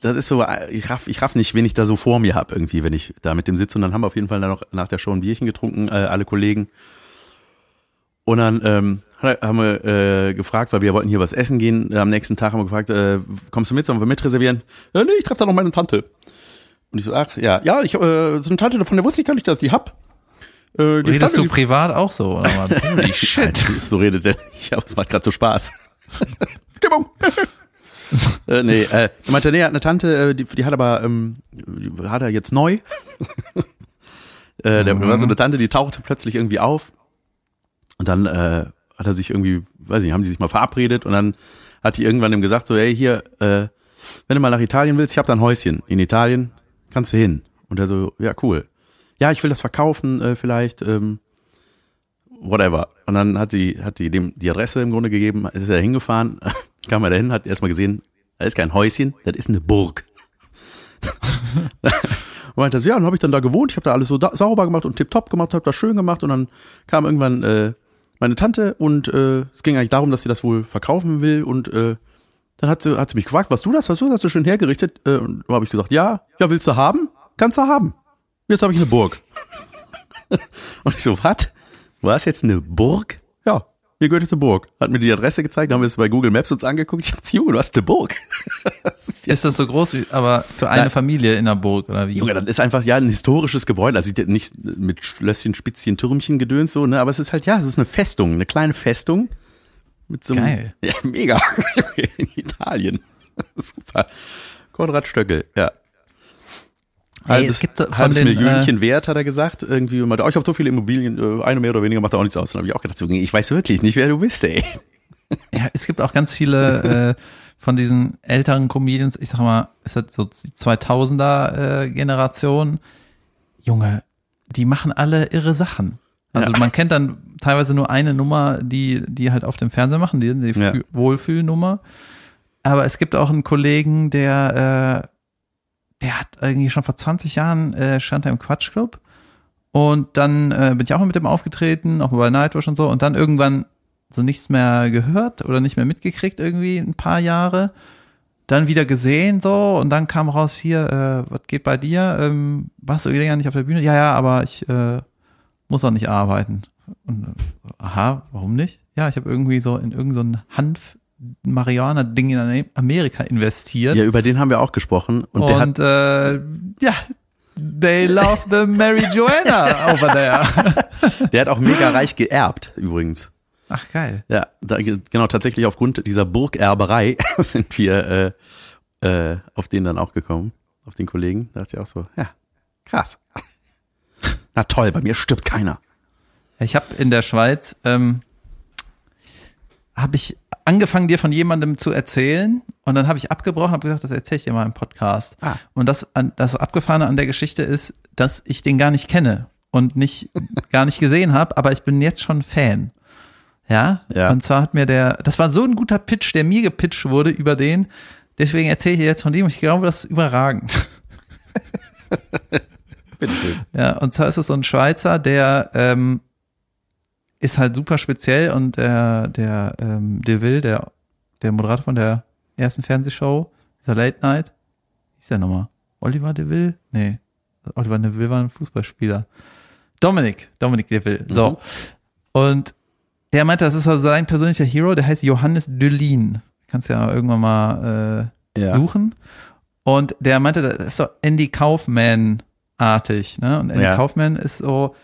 das ist so ich raff ich raff nicht, wen ich da so vor mir hab irgendwie, wenn ich da mit dem sitze und dann haben wir auf jeden Fall dann noch nach der Show ein Bierchen getrunken, äh, alle Kollegen. Und dann ähm, haben wir äh, gefragt, weil wir wollten hier was essen gehen. Am nächsten Tag haben wir gefragt, äh, kommst du mit, sollen wir mitreservieren? Ja, nee, ich treffe da noch meine Tante. Und ich so, ach, ja, ja, ich, äh, so eine Tante, von der wusste ich gar nicht, dass ich die hab. Äh, Redest Tante, du privat auch so? Oder? (laughs) Holy shit. so redet der nicht, aber es macht gerade so Spaß. (laughs) Stimmung. Äh, nee, äh, er meinte, nee, er hat eine Tante, äh, die, die hat aber, ähm, die hat er jetzt neu. (laughs) äh, der war so eine Tante, die tauchte plötzlich irgendwie auf. Und dann äh, hat er sich irgendwie, weiß nicht, haben die sich mal verabredet und dann hat die irgendwann ihm gesagt, so, hey, hier, äh, wenn du mal nach Italien willst, ich habe da ein Häuschen in Italien, kannst du hin. Und er so, ja, cool. Ja, ich will das verkaufen, äh, vielleicht, ähm, whatever. Und dann hat sie, hat die dem die Adresse im Grunde gegeben, ist er hingefahren, kam er dahin, hat erstmal gesehen, das ist kein Häuschen, das ist eine Burg. (laughs) und meinte ja, dann habe ich dann da gewohnt, ich habe da alles so da, sauber gemacht und tipptopp gemacht, habe das schön gemacht und dann kam irgendwann äh, meine Tante und äh, es ging eigentlich darum, dass sie das wohl verkaufen will und äh, dann hat sie, hat sie mich gefragt, was du das, was du das, hast du schön hergerichtet? Äh, und da habe ich gesagt, ja, ja, willst du haben? Kannst du haben. Jetzt habe ich eine Burg. (laughs) und ich so, was? War es jetzt eine Burg? Ja, hier gehört eine Burg. Hat mir die Adresse gezeigt, haben wir es bei Google Maps uns angeguckt. Ich dachte, Junge, du hast eine Burg. (laughs) das ist, ist, das so groß wie, aber für eine Nein. Familie in der Burg oder wie? Junge, das ist einfach ja ein historisches Gebäude. Also nicht mit Schlösschen, Spitzchen, Türmchen gedöns so, ne? Aber es ist halt, ja, es ist eine Festung, eine kleine Festung. Mit so einem, Geil. (laughs) Ja, mega. (laughs) in Italien. Super. Konrad Stöckel, ja. Hey, halbes, es gibt von halbes den, Millionchen äh, wert, hat er gesagt. Irgendwie, meinte, oh, ich habe so viele Immobilien, äh, eine mehr oder weniger macht auch nichts aus. Dann habe ich auch gedacht, so, ich weiß wirklich nicht, wer du bist, ey. Ja, es gibt auch ganz viele äh, von diesen älteren Comedians, ich sag mal, ist das so die 2000er äh, Generation. Junge, die machen alle irre Sachen. Also ja. man kennt dann teilweise nur eine Nummer, die die halt auf dem Fernseher machen, die, die ja. Wohlfühlnummer. Aber es gibt auch einen Kollegen, der äh, der hat irgendwie schon vor 20 Jahren äh, stand er im Quatschclub und dann äh, bin ich auch mal mit dem aufgetreten, auch bei Nightwish und so und dann irgendwann so nichts mehr gehört oder nicht mehr mitgekriegt irgendwie ein paar Jahre. Dann wieder gesehen so und dann kam raus hier, äh, was geht bei dir? Ähm, warst du länger nicht auf der Bühne? Ja, ja, aber ich äh, muss auch nicht arbeiten. Und, äh, aha, warum nicht? Ja, ich habe irgendwie so in irgendein so Hanf Marihuana-Ding in Amerika investiert. Ja, über den haben wir auch gesprochen. Und, und der hat, äh, ja, they love the Mary Joanna (laughs) over there. der hat auch mega reich geerbt, übrigens. Ach, geil. Ja, da, genau, tatsächlich aufgrund dieser Burgerberei (laughs) sind wir äh, äh, auf den dann auch gekommen, auf den Kollegen. Da dachte ich auch so, ja, krass. (laughs) Na toll, bei mir stirbt keiner. Ich habe in der Schweiz, ähm, habe ich angefangen, dir von jemandem zu erzählen und dann habe ich abgebrochen, habe gesagt, das erzähle ich dir mal im Podcast. Ah. Und das, das Abgefahrene an der Geschichte ist, dass ich den gar nicht kenne und nicht (laughs) gar nicht gesehen habe, aber ich bin jetzt schon Fan. Ja? ja. Und zwar hat mir der, das war so ein guter Pitch, der mir gepitcht wurde über den. Deswegen erzähle ich dir jetzt von dem. Ich glaube, das ist überragend. (laughs) Bitte schön. Ja, und zwar ist es so ein Schweizer, der ähm, ist halt super speziell und der, der ähm, Deville, der, der Moderator von der ersten Fernsehshow, dieser Late Night, wie ist der nochmal? Oliver Deville? Nee. Oliver Deville war ein Fußballspieler. Dominik, Dominik Deville. So. Mhm. Und der meinte, das ist also sein persönlicher Hero, der heißt Johannes Dölin. Kannst ja irgendwann mal äh, ja. suchen. Und der meinte, das ist so Andy Kaufman-artig, ne? Und Andy ja. Kaufman ist so,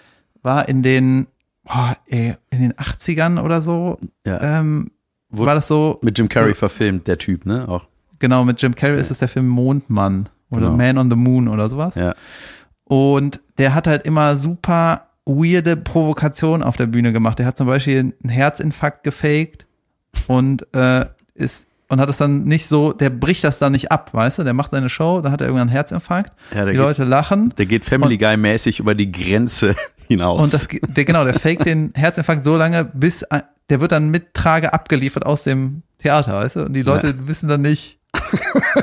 war in den boah, ey, in den 80ern oder so, ja. ähm, Wurde war das so. Mit Jim Carrey verfilmt, der Typ, ne? Auch. Genau, mit Jim Carrey ja. ist es der Film Mondmann oder genau. Man on the Moon oder sowas. Ja. Und der hat halt immer super weirde Provokationen auf der Bühne gemacht. Der hat zum Beispiel einen Herzinfarkt gefaked und äh, ist und hat es dann nicht so, der bricht das dann nicht ab, weißt du? Der macht seine Show, da hat er irgendwann einen Herzinfarkt. Ja, die Leute lachen. Der geht Family Guy mäßig über die Grenze (laughs) hinaus. Und das, der, genau, der faked den Herzinfarkt so lange, bis der wird dann mit Trage abgeliefert aus dem Theater, weißt du? Und die Leute ja. wissen dann nicht,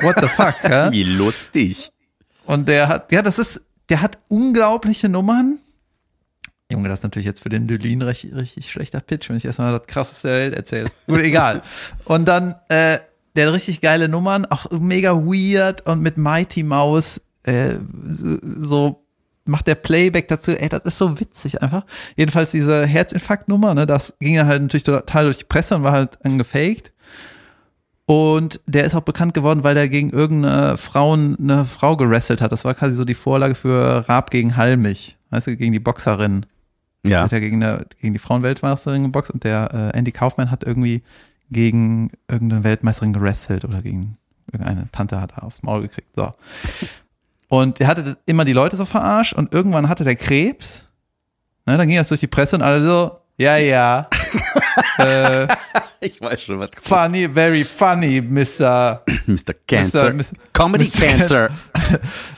what the fuck, (laughs) ja? Wie lustig. Und der hat, ja, das ist, der hat unglaubliche Nummern. Junge, das ist natürlich jetzt für den Dulin richtig, richtig schlechter Pitch, wenn ich erstmal das krasseste der Welt erzähle. Gut, egal. (laughs) Und dann, äh, der hat richtig geile Nummern, auch mega weird und mit Mighty Mouse, äh, so macht der Playback dazu, ey, das ist so witzig einfach. Jedenfalls diese Herzinfarktnummer, ne, das ging ja halt natürlich total durch die Presse und war halt angefaked. Und der ist auch bekannt geworden, weil der gegen irgendeine Frau eine Frau gerestelt hat. Das war quasi so die Vorlage für Raab gegen Halmich, weißt du, gegen die Boxerin. Ja. Hat ja gegen, eine, gegen die Frauenweltmeisterin geboxt und der äh, Andy Kaufman hat irgendwie gegen irgendeine Weltmeisterin gerestelt oder gegen irgendeine Tante hat er aufs Maul gekriegt. So. Und der hatte immer die Leute so verarscht und irgendwann hatte der Krebs. Ne, dann ging das durch die Presse und alle so, ja, ja. (laughs) äh, (laughs) Ich weiß schon, was funny, very funny, Mr. Mr. Cancer. Mr. Comedy Mr. Cancer.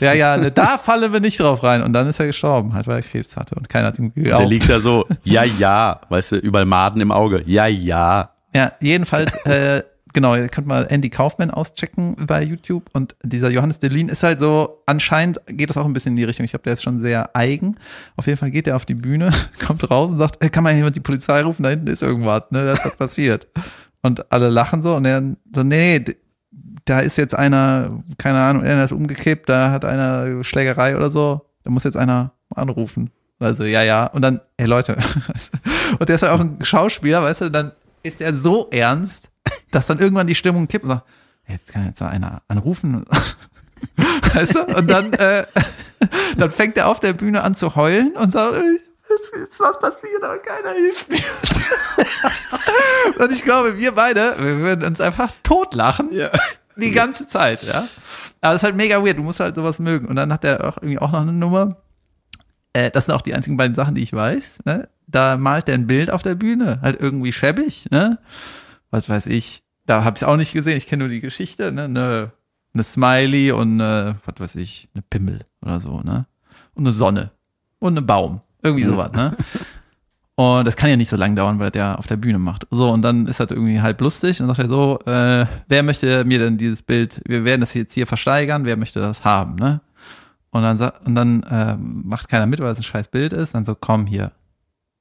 Ja, ja, ne, da fallen wir nicht drauf rein. Und dann ist er gestorben, halt, weil er Krebs hatte und keiner hat ihm Der geglaubt. liegt da so, ja, ja, weißt du, überall Maden im Auge. Ja, ja. Ja, jedenfalls, äh, genau, ihr könnt mal Andy Kaufman auschecken bei YouTube und dieser Johannes Delin ist halt so, anscheinend geht das auch ein bisschen in die Richtung. Ich glaube, der ist schon sehr eigen. Auf jeden Fall geht er auf die Bühne, (laughs) kommt raus und sagt, äh, kann mal jemand die Polizei rufen, da hinten ist irgendwas, ne, das hat passiert. Und alle lachen so und er so, nee, da ist jetzt einer, keine Ahnung, einer ist umgekippt, da hat einer Schlägerei oder so, da muss jetzt einer anrufen. Also, ja, ja. Und dann, hey Leute, (laughs) und der ist halt auch ein Schauspieler, weißt du, dann ist er so ernst, dass dann irgendwann die Stimmung kippt und sagt, jetzt kann jetzt mal einer anrufen. (laughs) Weißt du? Und dann, äh, (laughs) dann fängt er auf der Bühne an zu heulen und sagt, "Ey, jetzt ist was passiert, aber keiner hilft mir. (laughs) und ich glaube, wir beide, wir würden uns einfach totlachen. Ja. Die ganze Zeit, ja. Aber das ist halt mega weird. Du musst halt sowas mögen. Und dann hat er auch irgendwie auch noch eine Nummer. Äh, das sind auch die einzigen beiden Sachen, die ich weiß. Ne? Da malt er ein Bild auf der Bühne, halt irgendwie schäbig, ne? Was weiß ich. Da habe ich es auch nicht gesehen. Ich kenne nur die Geschichte, ne? Eine, eine Smiley und eine, was weiß ich, eine Pimmel oder so, ne? Und eine Sonne und ein Baum. Irgendwie sowas, ne? (laughs) Und das kann ja nicht so lange dauern, weil der auf der Bühne macht. So, und dann ist das irgendwie halb lustig und sagt er so, äh, wer möchte mir denn dieses Bild, wir werden das jetzt hier versteigern, wer möchte das haben, ne? Und dann, und dann äh, macht keiner mit, weil es ein scheiß Bild ist. Dann so, komm hier,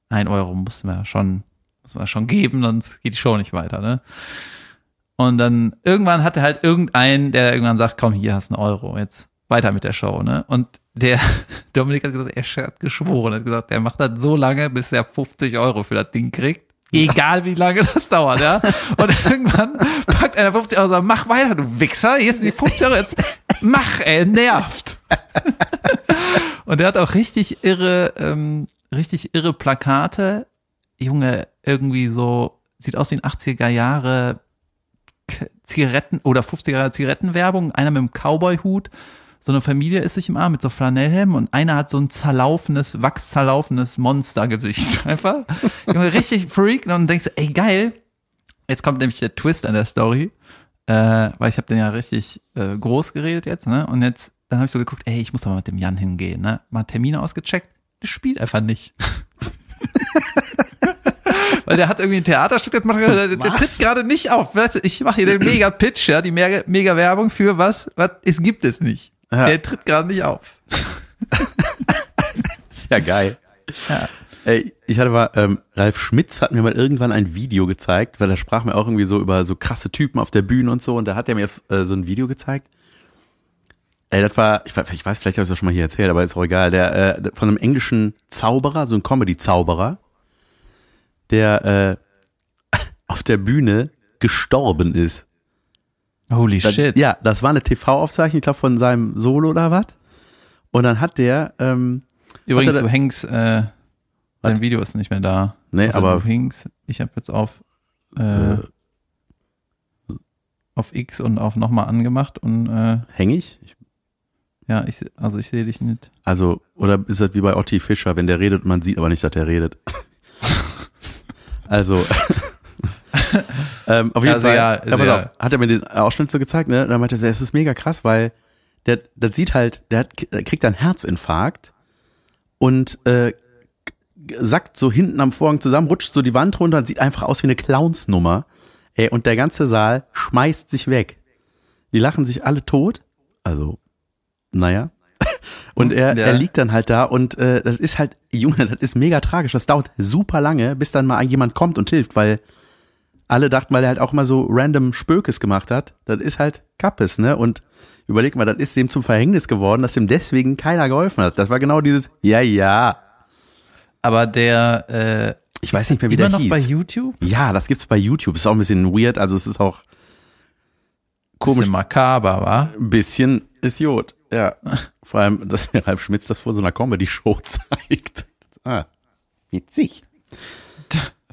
ein Euro mussten wir schon, müssen wir schon geben, sonst geht die Show nicht weiter, ne? Und dann irgendwann hat er halt irgendeinen, der irgendwann sagt, komm, hier hast du einen Euro, jetzt weiter mit der Show, ne? Und der (laughs) Dominik hat gesagt, er hat geschworen, hat gesagt, der macht das so lange, bis er 50 Euro für das Ding kriegt. Egal wie lange das dauert, ja. Und (laughs) irgendwann packt einer 50 Euro und sagt, mach weiter, du Wichser, hier sind die 50 Euro, jetzt mach, ey, nervt. (laughs) Und der hat auch richtig irre, ähm, richtig irre Plakate. Junge, irgendwie so, sieht aus wie ein 80er Jahre Zigaretten oder 50er Jahre Zigarettenwerbung. Einer mit einem Cowboy-Hut. So eine Familie ist sich im Arm mit so Flanellhelm und einer hat so ein zerlaufenes, wachszerlaufenes Monstergesicht. (laughs) Einfach. Junge, richtig freak. Und denkst du, ey, geil. Jetzt kommt nämlich der Twist an der Story. Äh, weil ich habe den ja richtig äh, groß geredet jetzt, ne? Und jetzt, dann habe ich so geguckt, ey, ich muss doch mal mit dem Jan hingehen, ne? Mal Termine ausgecheckt. Der spielt einfach nicht. (laughs) Weil der hat irgendwie ein Theaterstück, das macht er, der, der tritt gerade nicht auf. Weißt du, ich mache hier den (clears throat) mega Pitch, ja, die mega, mega Werbung für was, was es gibt es nicht. Ja. Der tritt gerade nicht auf. (laughs) Ist ja geil. Ja. Ey, ich hatte mal, ähm, Ralf Schmitz hat mir mal irgendwann ein Video gezeigt, weil er sprach mir auch irgendwie so über so krasse Typen auf der Bühne und so und da hat er mir äh, so ein Video gezeigt. Ey, das war, ich, weiß- ich weiß, vielleicht habe ich das schon mal hier erzählt, aber ist auch egal, der, äh, von einem englischen Zauberer, so ein Comedy-Zauberer, der äh, (laughs) auf der Bühne gestorben ist. Holy Das, shit. Ja, das war eine TV-Aufzeichnung, ich glaube von seinem Solo oder was. Und dann hat der, ähm, Übrigens, du hängst, äh, dein Video ist nicht mehr da. nee, Also aber du hängst, ich habe jetzt auf, äh, äh, auf X und auf nochmal angemacht und äh, häng ich? ich? ja, ich, also ich sehe dich nicht. Also, oder ist das wie bei Otti Fischer, wenn der redet und man sieht aber nicht, dass er redet? (laughs) also, (laughs) ähm, auf jeden Also Fall, ja, ja, pass auf, hat er mir den Ausschnitt so gezeigt, ne? Dann meinte er, es ist mega krass, weil der, das sieht halt, der hat, kriegt einen Herzinfarkt und äh, sackt so hinten am Vorhang zusammen, rutscht so die Wand runter und sieht einfach aus wie eine Clownsnummer. Ey, und der ganze Saal schmeißt sich weg. Die lachen sich alle tot. Also, naja. (laughs) Und er, Ja. er liegt dann halt da und äh, das ist halt, Junge, das ist mega tragisch. Das dauert super lange, bis dann mal jemand kommt und hilft, weil alle dachten, weil er halt auch immer so random Spökes gemacht hat, das ist halt Kappes, ne? Und überleg mal, das ist dem zum Verhängnis geworden, dass ihm deswegen keiner geholfen hat. Das war genau dieses, ja, ja. Aber der, äh, Ich weiß nicht mehr, wie immer der noch hieß. bei YouTube? Ja, das gibt's bei YouTube. Ist auch ein bisschen weird, also es ist auch Komisch. komisch. makaber, war. Ein bisschen Idiot, ja. Vor allem, dass mir Ralf Schmitz das vor so einer Comedy-Show (laughs) zeigt. Ah, witzig.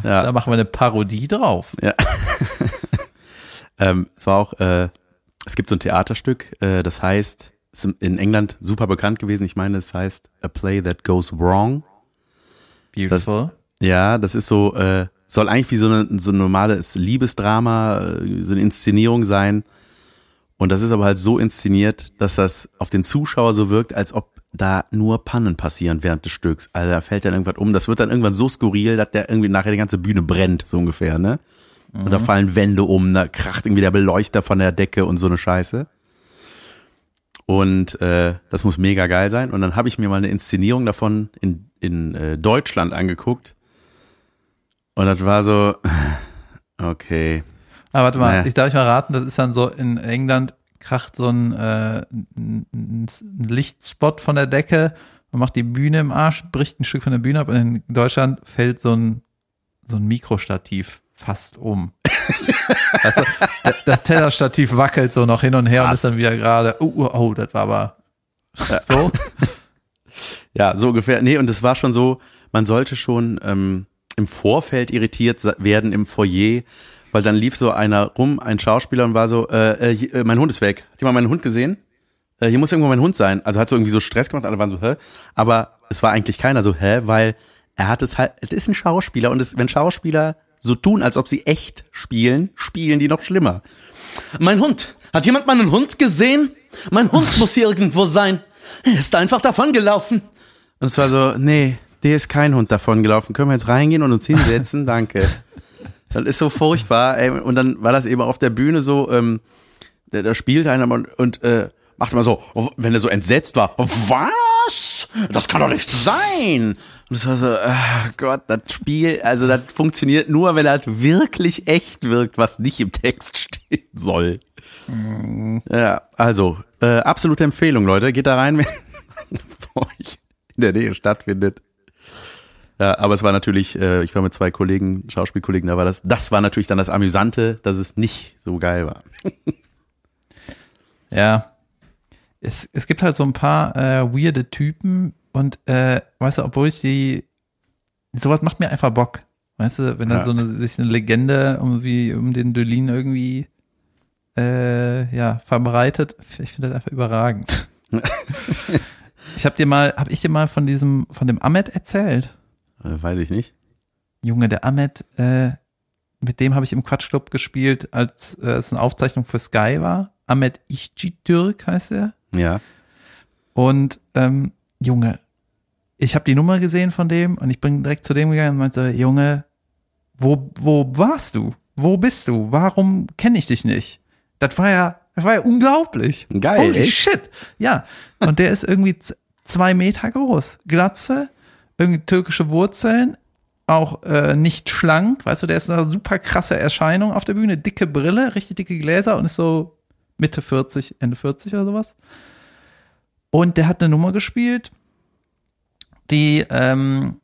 Da Ja, machen wir eine Parodie drauf. ja. (laughs) ähm, es war auch, äh, es gibt so ein Theaterstück, äh, das heißt, ist in England super bekannt gewesen. Ich meine, es heißt A Play That Goes Wrong. Beautiful. Das, ja, das ist so, äh, soll eigentlich wie so, eine, so ein normales Liebesdrama, äh, so eine Inszenierung sein. Und das ist aber halt so inszeniert, dass das auf den Zuschauer so wirkt, als ob da nur Pannen passieren während des Stücks. Also da fällt dann irgendwas um. Das wird dann irgendwann so skurril, dass der irgendwie nachher die ganze Bühne brennt, so ungefähr, ne? Mhm. Und da mhm. fallen Wände um, da kracht irgendwie der Beleuchter von der Decke und so eine Scheiße. Und äh, das muss mega geil sein. Und dann habe ich mir mal eine Inszenierung davon in, in äh, Deutschland angeguckt. Und das war so, (laughs) okay. Aber warte mal, naja. ich darf ich mal raten, das ist dann so in England kracht so ein, äh, ein Lichtspot von der Decke und macht die Bühne im Arsch, bricht ein Stück von der Bühne ab und in Deutschland fällt so ein, so ein Mikrostativ fast um. (laughs) also, das Tellerstativ wackelt so noch hin und her Was? und ist dann wieder gerade, oh, oh, oh, das war aber so. (laughs) Ja, so ungefähr. Nee, und es war schon so, man sollte schon ähm, im Vorfeld irritiert werden im Foyer, weil dann lief so einer rum, ein Schauspieler und war so, äh, äh, äh mein Hund ist weg. Hat jemand meinen Hund gesehen? Äh, hier muss irgendwo mein Hund sein. Also hat so irgendwie so Stress gemacht, alle waren so, hä? Aber es war eigentlich keiner so, hä? Weil er hat es halt, es ist ein Schauspieler und es, wenn Schauspieler so tun, als ob sie echt spielen, spielen die noch schlimmer. Mein Hund. Hat jemand meinen Hund gesehen? Mein Hund (laughs) muss hier irgendwo sein. Er ist einfach davongelaufen. Und es war so, nee, der ist kein Hund davongelaufen. Können wir jetzt reingehen und uns hinsetzen? (laughs) Danke. Das ist so furchtbar. Ey. Und dann war das eben auf der Bühne so, ähm, da, da spielt einer und, und äh, macht immer so, wenn er so entsetzt war, was? Das kann doch nicht sein. Und es war so, oh Gott, das Spiel, also das funktioniert nur, wenn das wirklich echt wirkt, was nicht im Text stehen soll. Mhm. Ja, also, äh, absolute Empfehlung, Leute. Geht da rein, (laughs) wenn das bei euch in der Nähe stattfindet. Ja, aber es war natürlich, äh, ich war mit zwei Kollegen, Schauspielkollegen, da war das, das war natürlich dann das Amüsante, dass es nicht so geil war. ja. Es, es gibt halt so ein paar äh, weirde Typen und äh, weißt du, obwohl ich die, sowas macht mir einfach Bock. Weißt du, wenn da ja. so eine, sich eine Legende irgendwie um den Dolin irgendwie äh, ja, verbreitet, ich finde das einfach überragend. (laughs) ich habe dir mal, habe ich dir mal von diesem, von dem Ahmed erzählt? Äh, weiß ich nicht. Junge, der Ahmed, äh, mit dem habe ich im Quatschclub gespielt, als äh, es eine Aufzeichnung für Sky war. Ahmed Türk heißt er. Ja. Und ähm, Junge, ich habe die Nummer gesehen von dem und ich bin direkt zu dem gegangen und meinte, Junge, wo, wo warst du? Wo bist du? Warum kenne ich dich nicht? Das war ja, das war ja unglaublich. Geil. Holy echt? shit. Ja. Und der ist irgendwie zwei Meter groß. Glatze, irgendwie türkische Wurzeln, auch äh, nicht schlank, weißt du, der ist eine super krasse Erscheinung auf der Bühne, dicke Brille, richtig dicke Gläser und ist so Mitte 40, Ende 40 oder sowas. Und der hat eine Nummer gespielt, die ähm,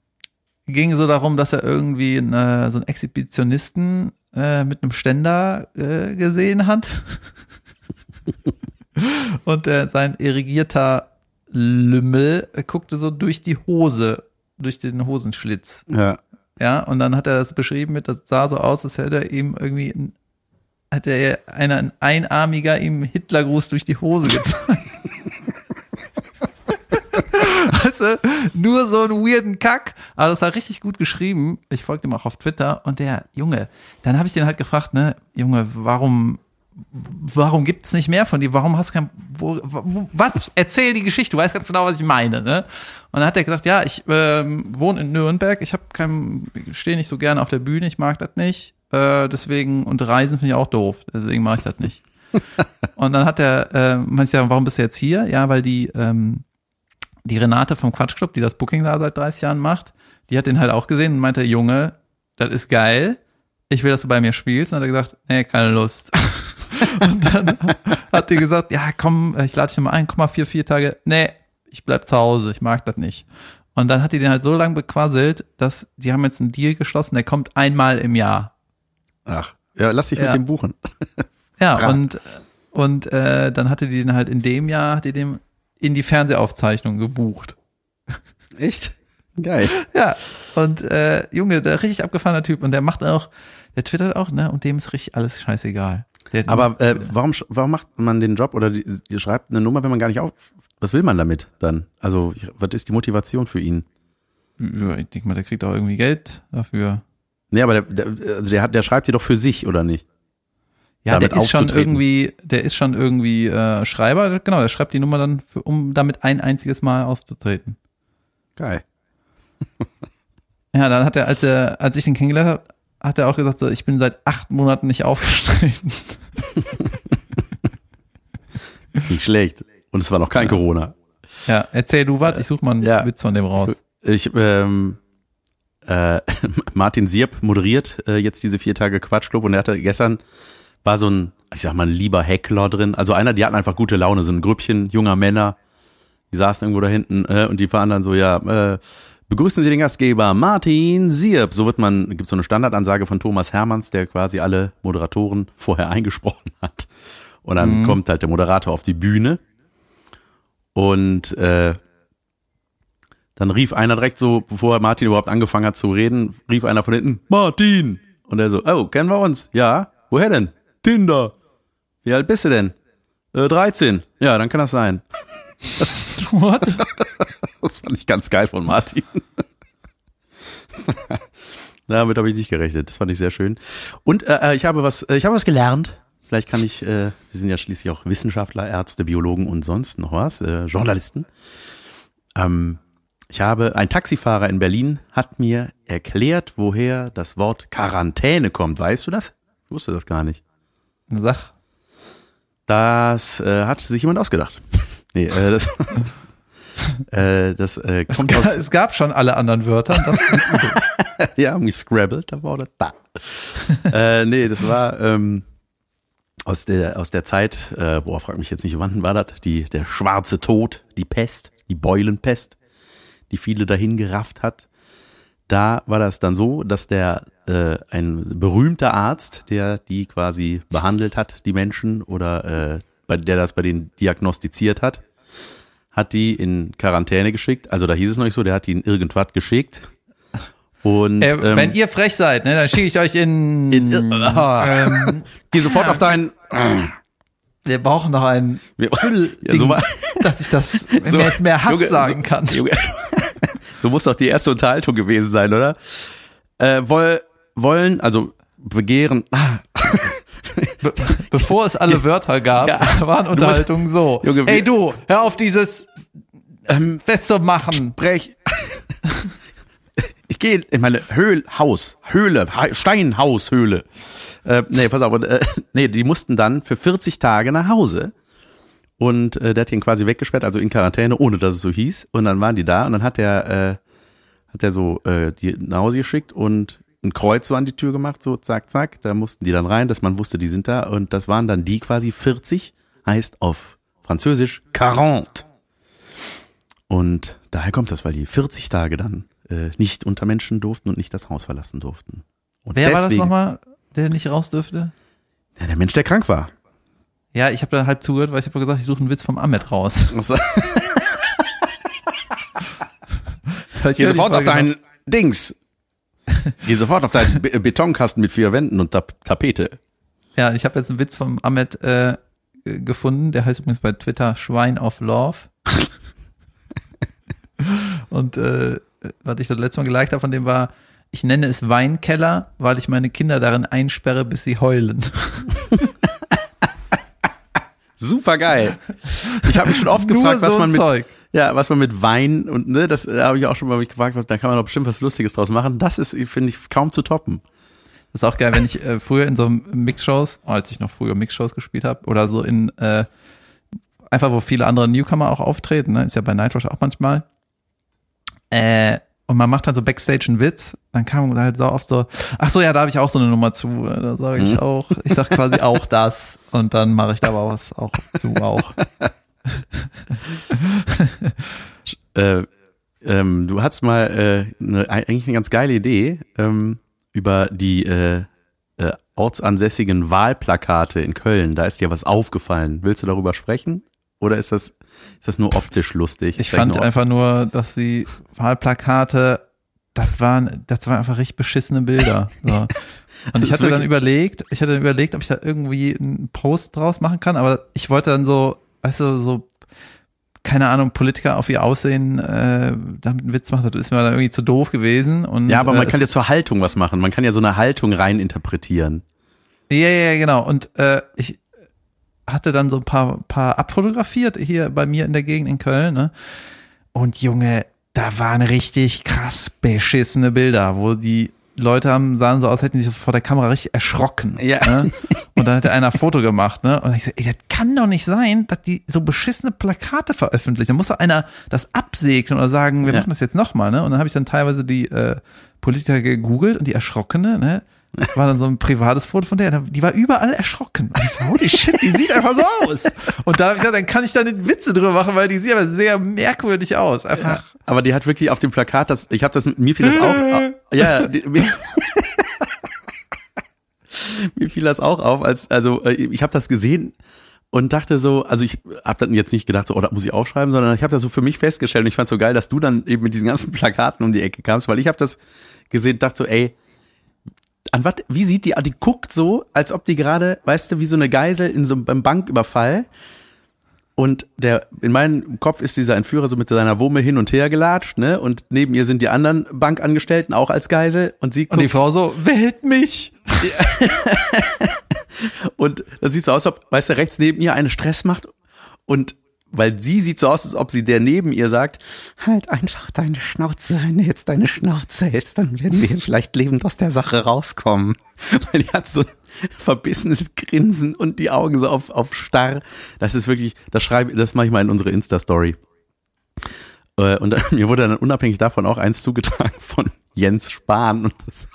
ging so darum, dass er irgendwie eine, so einen Exhibitionisten äh, mit einem Ständer äh, gesehen hat. (laughs) und äh, sein irrigierter Lümmel guckte so durch die Hose durch den Hosenschlitz. Ja. Ja, und dann hat er das beschrieben mit, das sah so aus, als hätte er ihm irgendwie, hätte er ein Einarmiger ihm Hitlergruß durch die Hose gezeigt. (laughs) weißt du, nur so einen weirden Kack. Aber das war richtig gut geschrieben. Ich folgte ihm auch auf Twitter und der Junge, dann habe ich den halt gefragt, ne, Junge, warum warum gibt es nicht mehr von dir? Warum hast du kein, wo, wo, was? Erzähl die Geschichte, du weißt ganz genau, was ich meine, ne? Und dann hat er gesagt, ja, ich ähm, wohne in Nürnberg, ich habe kein, stehe nicht so gerne auf der Bühne, ich mag das nicht, äh, deswegen, und Reisen finde ich auch doof, deswegen mache ich das nicht. (laughs) und dann hat er, äh, meinst ja, warum bist du jetzt hier? Ja, weil die, ähm, die Renate vom Quatschclub, die das Booking da seit 30 Jahren macht, die hat den halt auch gesehen und meinte, Junge, das ist geil, ich will, dass du bei mir spielst. Und dann hat er gesagt, nee, keine Lust. (laughs) (laughs) Und dann hat die gesagt, ja, komm, ich lade dich mal ein, komm mal vier, vier Tage. Nee, ich bleib zu Hause, ich mag das nicht. Und dann hat die den halt so lange bequasselt, dass die haben jetzt einen Deal geschlossen, der kommt einmal im Jahr. Ach, ja, lass dich ja. mit dem buchen. (laughs) Ja, Bra. und, und äh, dann hatte die den halt in dem Jahr, hat die dem in die Fernsehaufzeichnung gebucht. Echt? Geil. (laughs) Ja, und äh, Junge, der richtig abgefahrener Typ und der macht auch, Der twittert auch, ne? Und dem ist richtig alles scheißegal. Der Aber äh, warum, warum macht man den Job oder die, ihr schreibt eine Nummer, wenn man gar nicht auf. Was will man damit dann? Also, ich- was ist die Motivation für ihn? Ja, ich denke mal, der kriegt auch irgendwie Geld dafür. Nee, aber der, der, also der, hat, der schreibt die doch für sich, oder nicht? Ja, der ist schon irgendwie, der ist schon irgendwie äh, Schreiber, genau, der schreibt die Nummer dann, für, um damit ein einziges Mal aufzutreten. Geil. Ja, dann hat er, als er, als ich den kennengelernt habe, hat er auch gesagt, ich bin seit acht Monaten nicht aufgetreten. (laughs) Nicht schlecht. Und es war noch kein Corona. Ja, erzähl du was, ich suche mal einen Ja. Witz von dem raus. Ich, ähm, äh, (laughs) Martin Sierp moderiert äh, jetzt diese vier Tage Quatschclub und er hatte gestern war so ein, ich sag mal, ein lieber Heckler drin. Also einer, die hatten einfach gute Laune, so ein Grüppchen junger Männer, die saßen irgendwo da hinten äh, und die fahren dann so, ja, äh, begrüßen Sie den Gastgeber Martin Sierp. So wird man, gibt so eine Standardansage von Thomas Hermanns, der quasi alle Moderatoren vorher (laughs) eingesprochen hat. Und dann kommt halt der Moderator auf die Bühne und äh, dann rief einer direkt so, bevor Martin überhaupt angefangen hat zu reden, rief einer von hinten, Martin! Und er so, oh, kennen wir uns? Ja. Woher denn? Tinder. Wie alt bist du denn? Äh, 13. Ja, dann kann das sein. (laughs) (laughs) What? Das fand ich ganz geil von Martin. (laughs) Damit habe ich nicht gerechnet. Das fand ich sehr schön. Und äh, äh, ich habe was, äh, ich habe was gelernt. Vielleicht kann ich, äh, wir sind ja schließlich auch Wissenschaftler, Ärzte, Biologen und sonst noch was, äh, Journalisten. Ähm, ich habe, ein Taxifahrer in Berlin hat mir erklärt, woher das Wort Quarantäne kommt. Weißt du das? Ich wusste das gar nicht. Sag. Das äh, hat sich jemand ausgedacht. (laughs) Nee, äh, das, (laughs) (laughs) äh, das äh, Es, kommt ga, aus, es gab schon alle anderen Wörter. Ja, irgendwie Scrabbled, da war das da. äh, nee, das war ähm, aus der aus der Zeit, äh, boah, frag mich jetzt nicht, wann war das? Die der schwarze Tod, die Pest, die Beulenpest, die viele dahin gerafft hat. Da war das dann so, dass der äh, ein berühmter Arzt, der die quasi behandelt hat, die Menschen oder äh, bei der das bei denen diagnostiziert hat, hat die in Quarantäne geschickt. Also da hieß es noch nicht so, der hat die in irgendwas geschickt. Und äh, ähm, wenn ihr frech seid, ne, dann schicke ich euch in. In- ähm, (laughs) Geh sofort auf deinen. (clears throat) wir brauchen noch ein Wir- (laughs) Ja, so war- (laughs) dass ich das So- mehr, mehr Hass Junge, sagen so, kann. Junge, so muss doch die erste Unterhaltung gewesen sein, oder? Äh, woll, wollen, also begehren. Be bevor es alle Wörter gab, Ja. waren musst- Unterhaltungen so. Junge, Ey du, hör auf dieses ähm, festzumachen. Sprech. Ich gehe in meine Höhl, Haus, Höhle, Ha- Steinhaushöhle. Äh, nee, pass auf, äh, nee, die mussten dann für 40 Tage nach Hause. Und äh, der hat ihn quasi weggesperrt, also in Quarantäne, ohne dass es so hieß. Und dann waren die da und dann hat der, äh, hat der so äh, die nach Hause geschickt und ein Kreuz so an die Tür gemacht, so zack, zack. Da mussten die dann rein, dass man wusste, die sind da. Und das waren dann die quasi 40, heißt auf Französisch 40. Und daher kommt das, weil die 40 Tage dann äh, nicht unter Menschen durften und nicht das Haus verlassen durften. Und Wer war das deswegen- nochmal, der nicht raus dürfte? Ja, der Mensch, der krank war. Ja, ich habe da halb zugehört, weil ich habe gesagt, ich suche einen Witz vom Ahmed raus. (laughs) Geh sofort auf deinen Dings. Geh sofort auf deinen Be Betonkasten mit vier Wänden und Tap Tapete. Ja, ich habe jetzt einen Witz vom Ahmed äh, gefunden, der heißt übrigens bei Twitter Schwein of Love. (laughs) Und äh, was ich das letzte Mal geliked habe von dem war, ich nenne es Weinkeller, weil ich meine Kinder darin einsperre, bis sie heulen. (laughs) Super geil. Ich habe mich schon oft gefragt, was so man mit Zeug. Ja, was man mit Wein und ne, das äh, habe ich auch schon mal mich gefragt, was, da kann man doch bestimmt was Lustiges draus machen. Das ist finde ich kaum zu toppen. Das ist auch geil, wenn ich äh, früher in so Mixshows, als ich noch früher Mixshows gespielt habe, oder so in äh, einfach wo viele andere Newcomer auch auftreten, ne? ist ja bei Nightwatch auch manchmal. Äh, und man macht dann so Backstage einen Witz, dann kam halt so oft so, ach so, ja, da habe ich auch so eine Nummer zu, äh, da sage ich auch, ich sag quasi auch das und dann mache ich da aber was auch zu auch. (laughs) Äh, ähm, du hattest mal äh, eine, eigentlich eine ganz geile Idee ähm, über die äh, äh, ortsansässigen Wahlplakate in Köln. Da ist dir was aufgefallen. Willst du darüber sprechen? Oder ist das, ist das nur optisch lustig? Ich fand nur- einfach nur, dass die Wahlplakate das waren, das waren einfach richtig beschissene Bilder. So. (laughs) Und ich hatte dann überlegt, ich hatte dann überlegt, ob ich da irgendwie einen Post draus machen kann, aber ich wollte dann so, weißt du, so, keine Ahnung, Politiker auf ihr Aussehen äh, damit einen Witz machen, das ist mir dann irgendwie zu doof gewesen. Und, Ja, aber man äh, kann ja zur Haltung was machen. Man kann ja so eine Haltung rein interpretieren. Ja, ja, ja, genau. Und äh, ich hatte dann so ein paar, paar abfotografiert hier bei mir in der Gegend in Köln. Ne? Und Junge, da waren richtig krass beschissene Bilder, wo die Leute haben, sahen so aus, hätten sich vor der Kamera richtig erschrocken. Ja. Ne? Und dann hat einer ein Foto gemacht, ne? Und ich so, ey, das kann doch nicht sein, dass die so beschissene Plakate veröffentlichen. Da muss doch einer das absegnen oder sagen, wir Ja. machen das jetzt nochmal, ne? Und dann habe ich dann teilweise die äh, Politiker gegoogelt und die Erschrockene, ne? War dann so ein privates Foto von der, die war überall erschrocken. Und ich so, holy shit, die sieht einfach so aus. Und da habe ich gesagt, dann kann ich da nicht Witze drüber machen, weil die sieht aber sehr merkwürdig aus. Einfach. Aber die hat wirklich auf dem Plakat, das, ich habe das, mir fiel das auch, (laughs) ja, die, mir, fiel das auch auf, als, also äh, ich habe das gesehen und dachte so, also ich habe dann jetzt nicht gedacht, so, oh, das muss ich aufschreiben, sondern ich habe das so für mich festgestellt und ich fand so geil, dass du dann eben mit diesen ganzen (laughs) Plakaten um die Ecke kamst, weil ich habe das gesehen, dachte so, ey, an was, wie sieht die, die guckt so, als ob die gerade, weißt du, wie so eine Geisel in so einem Banküberfall und der, in meinem Kopf ist dieser Entführer so mit seiner Wumme hin und her gelatscht, ne? Und neben ihr sind die anderen Bankangestellten auch als Geisel und sie Und guckt, die Frau so, wählt mich. (laughs) und das sieht so aus, als ob, weißt du, rechts neben ihr eine Stress macht und weil sie sieht so aus, als ob sie der neben ihr sagt, halt einfach deine Schnauze, wenn du jetzt deine Schnauze hältst, dann werden wir vielleicht lebend aus der Sache rauskommen. (laughs) Weil die hat so ein verbissenes Grinsen und die Augen so auf, auf starr. Das ist wirklich, das schreibe, das mache ich mal in unsere Insta-Story. Äh, Und (laughs) mir wurde dann unabhängig davon auch eins zugetragen (laughs) von Jens Spahn und das,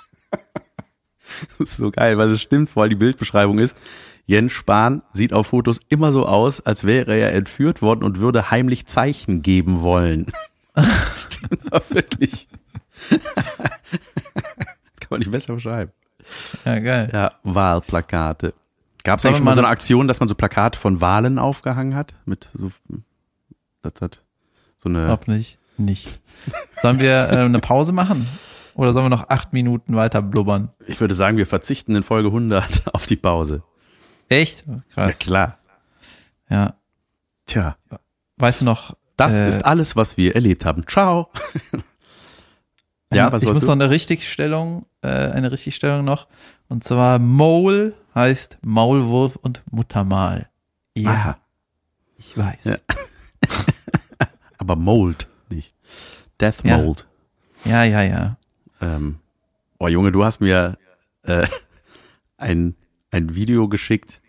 das ist so geil, weil es stimmt, vor allem die Bildbeschreibung ist, Jens Spahn sieht auf Fotos immer so aus, als wäre er entführt worden und würde heimlich Zeichen geben wollen. (laughs) Das wirklich. Das kann man nicht besser beschreiben. Ja, geil. Ja, Wahlplakate. Gab es eigentlich mal so eine Aktion, dass man so Plakate von Wahlen aufgehangen hat? Mit so, das hat so eine. Glaub nicht. Nicht. Sollen wir äh, eine Pause machen? Oder sollen wir noch acht Minuten weiter blubbern? Ich würde sagen, wir verzichten in Folge 100 auf die Pause. Echt? Ja, Krass. klar. Ja. Tja, Weißt du noch? das äh, ist alles, was wir erlebt haben. Ciao. (laughs) ja, was ich muss wolltest noch du? eine Richtigstellung, äh, eine Richtigstellung noch. Und zwar Mole heißt Maulwurf und Muttermal. Ja, Aha. ich weiß. Ja. (laughs) Aber Mold nicht. Death Ja. Mold. Ja, ja, ja. Ähm, oh Junge, du hast mir äh, (laughs) ein, ein Video geschickt,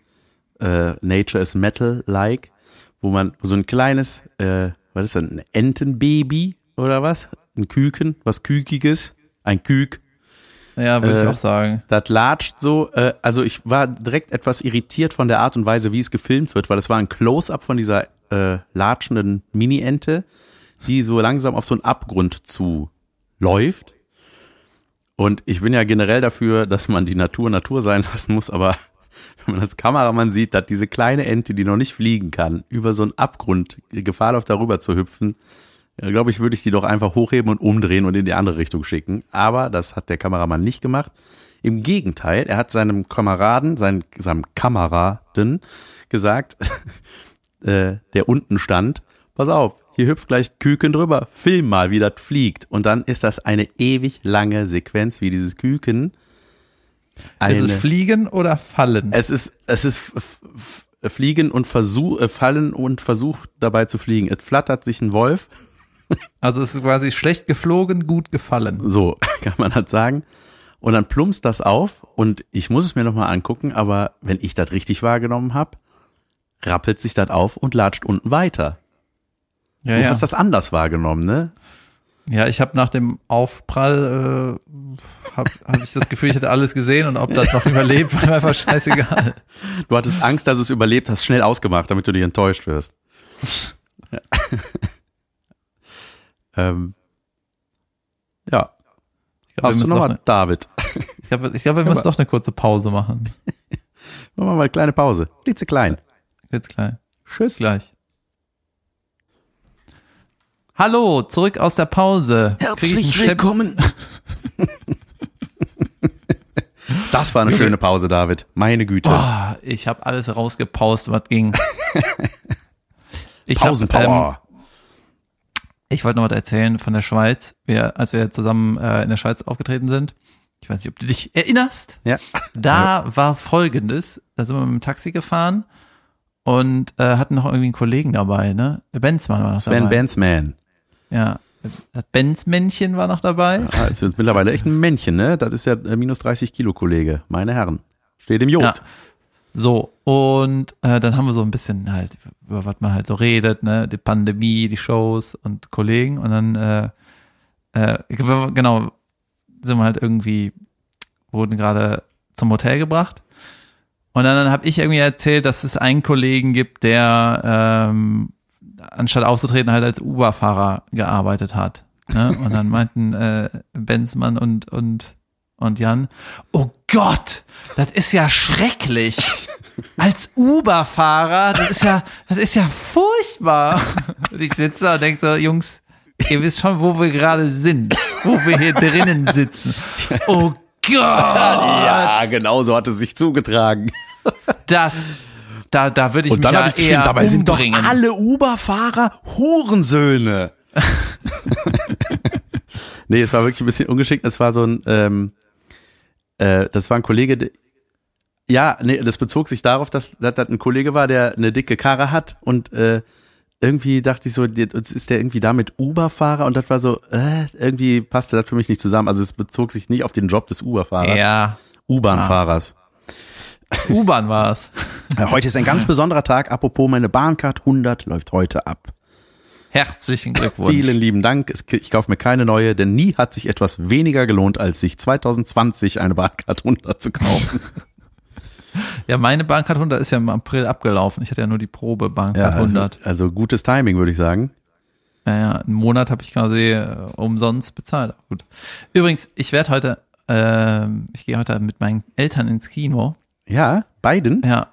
äh, Nature is Metal-like, wo man so ein kleines, äh, was ist das, ein Entenbaby oder was? Ein Küken, was Kükiges, ein Kük, Ja, würde Äh, ich auch sagen. das latscht so, äh, also ich war direkt etwas irritiert von der Art und Weise, wie es gefilmt wird, weil es war ein Close-up von dieser äh, latschenden Mini-Ente, die so langsam auf so einen Abgrund zu läuft. Und ich bin ja generell dafür, dass man die Natur Natur sein lassen muss, aber (laughs) wenn man als Kameramann sieht, dass diese kleine Ente, die noch nicht fliegen kann, über so einen Abgrund Gefahr läuft, darüber zu hüpfen, ja, glaube ich, würde ich die doch einfach hochheben und umdrehen und in die andere Richtung schicken. Aber das hat der Kameramann nicht gemacht. Im Gegenteil, er hat seinem Kameraden, seinem, seinem Kameraden gesagt, (laughs) äh, der unten stand, pass auf, hier hüpft gleich Küken drüber, film mal, wie das fliegt. Und dann ist das eine ewig lange Sequenz, wie dieses Küken eine, ist es Fliegen oder Fallen? es ist, es ist Fliegen und Versuch, äh, Fallen und versucht dabei zu fliegen. Es flattert sich ein Wolf, (laughs) Also es ist quasi schlecht geflogen, gut gefallen. so (laughs) kann man das sagen. Und dann plumpst das auf und ich muss es mir nochmal angucken, aber wenn ich das richtig wahrgenommen habe, rappelt sich das auf und latscht unten weiter. Ja, du ja. hast das anders wahrgenommen, ne? Ja, ich habe nach dem Aufprall äh, habe hab ich das Gefühl, ich hätte alles gesehen und ob das noch überlebt, war mir einfach scheißegal. Du hattest Angst, dass es überlebt, hast schnell ausgemacht, damit du nicht enttäuscht wirst. Ja. (laughs) ähm, ja. Ich glaube, Hast wir, du müssen noch doch was, eine, David? ich glaub, ich glaub, wir müssen doch eine kurze Pause machen. (laughs) Machen wir mal eine kleine Pause. Klitzeklein. Jetzt klein. Tschüss. Gleich. Hallo, zurück aus der Pause. Herzlich willkommen. (laughs) Das war eine okay. schöne Pause, David. Meine Güte. Oh, ich habe alles rausgepaust, was ging. (laughs) Ich Pausenpower. Hab, ähm, ich wollte noch was erzählen von der Schweiz, wir, als wir zusammen äh, in der Schweiz aufgetreten sind. Ich weiß nicht, ob du dich erinnerst. Ja. Da ja. war folgendes: Da sind wir mit dem Taxi gefahren und äh, hatten noch irgendwie einen Kollegen dabei, ne? Benzmann war das. Sven dabei. Benzman. Ja. Das Benz-Männchen war noch dabei. Ah, ist jetzt mittlerweile echt ein Männchen, ne? Das ist ja äh, minus 30 Kilo Kollege. Meine Herren. Steht im Jod. Ja. So, und äh, dann haben wir so ein bisschen halt, über was man halt so redet, ne, die Pandemie, die Shows und Kollegen und dann, äh, äh, genau, sind wir halt irgendwie, wurden gerade zum Hotel gebracht und dann, dann habe ich irgendwie erzählt, dass es einen Kollegen gibt, der ähm, anstatt aufzutreten halt als Uber-Fahrer gearbeitet hat. Ne? (laughs) Und dann meinten äh, Benzmann und, und, und Jan, oh Gott, das ist ja schrecklich. (laughs) Als Uber-Fahrer, das ist ja, das ist ja furchtbar. Und ich sitze da und denke so, Jungs, ihr wisst schon, wo wir gerade sind, wo wir hier drinnen sitzen. (laughs) Oh Gott, Ja, genau so hat es sich zugetragen. das, da, da würde ich Und mich dann ja ich eher dabei sind doch alle Uber-Fahrer Hurensöhne. (laughs) nee, es war wirklich ein bisschen ungeschickt. Es war so ein, ähm, äh, das war ein Kollege, der- ja, nee, das bezog sich darauf, dass dass das ein Kollege war, der eine dicke Karre hat und äh, irgendwie dachte ich so, jetzt ist der irgendwie damit Uber-Fahrer und das war so, äh, irgendwie passte das für mich nicht zusammen. Also es bezog sich nicht auf den Job des Uber-Fahrers, Ja, U-Bahn-Fahrers. U-Bahn war es. (laughs) Ja, Heute ist ein ganz besonderer Tag. Apropos, meine Bahncard 100 läuft heute ab. Herzlichen Glückwunsch. Vielen lieben Dank. Ich kaufe mir keine neue, denn nie hat sich etwas weniger gelohnt, als sich 2020 eine Bahncard 100 zu kaufen. (laughs) Ja, meine Bahncard 100 ist ja im April abgelaufen. Ich hatte ja nur die Probe Bahncard also, 100. also gutes Timing, würde ich sagen. Ja, ja, einen Monat habe ich quasi äh, umsonst bezahlt. Gut. Übrigens, ich werde heute, ähm, ich gehe heute mit meinen Eltern ins Kino. Ja, beiden. Ja.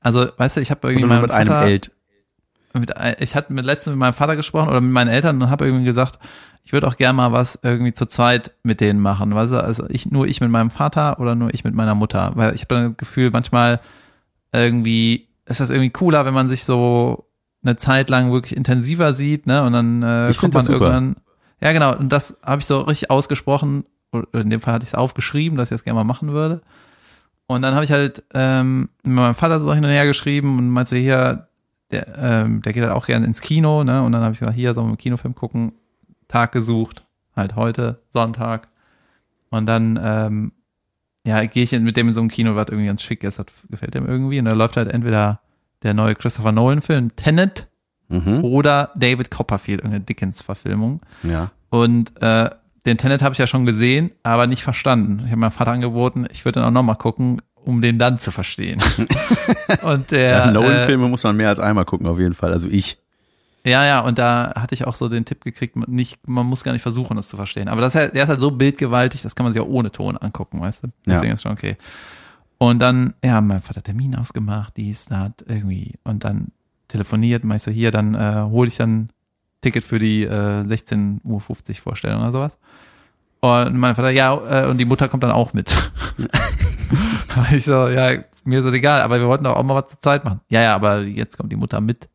Also, weißt du, ich habe irgendwie mit einem Vater, Eld. mit, ein- ich hatte mit letztens mit meinem Vater gesprochen oder mit meinen Eltern und habe irgendwie gesagt, ich würde auch gerne mal was irgendwie zur Zeit mit denen machen. Weißt du, also ich nur ich mit meinem Vater oder nur ich mit meiner Mutter, weil ich habe dann das Gefühl, manchmal irgendwie ist das irgendwie cooler, wenn man sich so eine Zeit lang wirklich intensiver sieht, ne? Und dann äh, Ich kommt man super. irgendwann. Ja, genau. Und das habe ich so richtig ausgesprochen. Oder in dem Fall hatte ich es aufgeschrieben, dass ich das gerne mal machen würde. Und dann habe ich halt ähm, mit meinem Vater so hin und her geschrieben und meinte hier, der, ähm, der geht halt auch gerne ins Kino, ne? Und dann habe ich gesagt, hier sollen wir einen Kinofilm gucken. Tag gesucht, halt heute, Sonntag. Und dann, ähm, ja, gehe ich mit dem in so ein Kino, was irgendwie ganz schick ist, das gefällt dem irgendwie. Und da läuft halt entweder der neue Christopher Nolan-Film, Tenet, Mhm. oder David Copperfield, irgendeine Dickens-Verfilmung. Ja. Und äh, den Tenet habe ich ja schon gesehen, aber nicht verstanden. Ich habe meinem Vater angeboten, ich würde dann auch nochmal gucken, um den dann zu verstehen. (laughs) und der Ja, äh, Nolan-Filme muss man mehr als einmal gucken, auf jeden Fall. Also ich. ja, ja, und da hatte ich auch so den Tipp gekriegt, man nicht, man muss gar nicht versuchen, das zu verstehen. Aber das ist halt, der ist halt so bildgewaltig, das kann man sich auch ohne Ton angucken, weißt du? Deswegen Ja. ist schon okay. Und dann, ja, mein Vater Termin ausgemacht, dies, das, irgendwie. Und dann telefoniert, meinst du, hier, dann äh, hole ich dann Ticket für die äh, 16.50 Uhr Vorstellung oder sowas. Und mein Vater, ja, äh, und die Mutter kommt dann auch mit. (laughs) Ich so, ja, mir ist das egal, aber wir wollten doch auch mal was zur Zeit machen. Ja, ja, aber jetzt kommt die Mutter mit.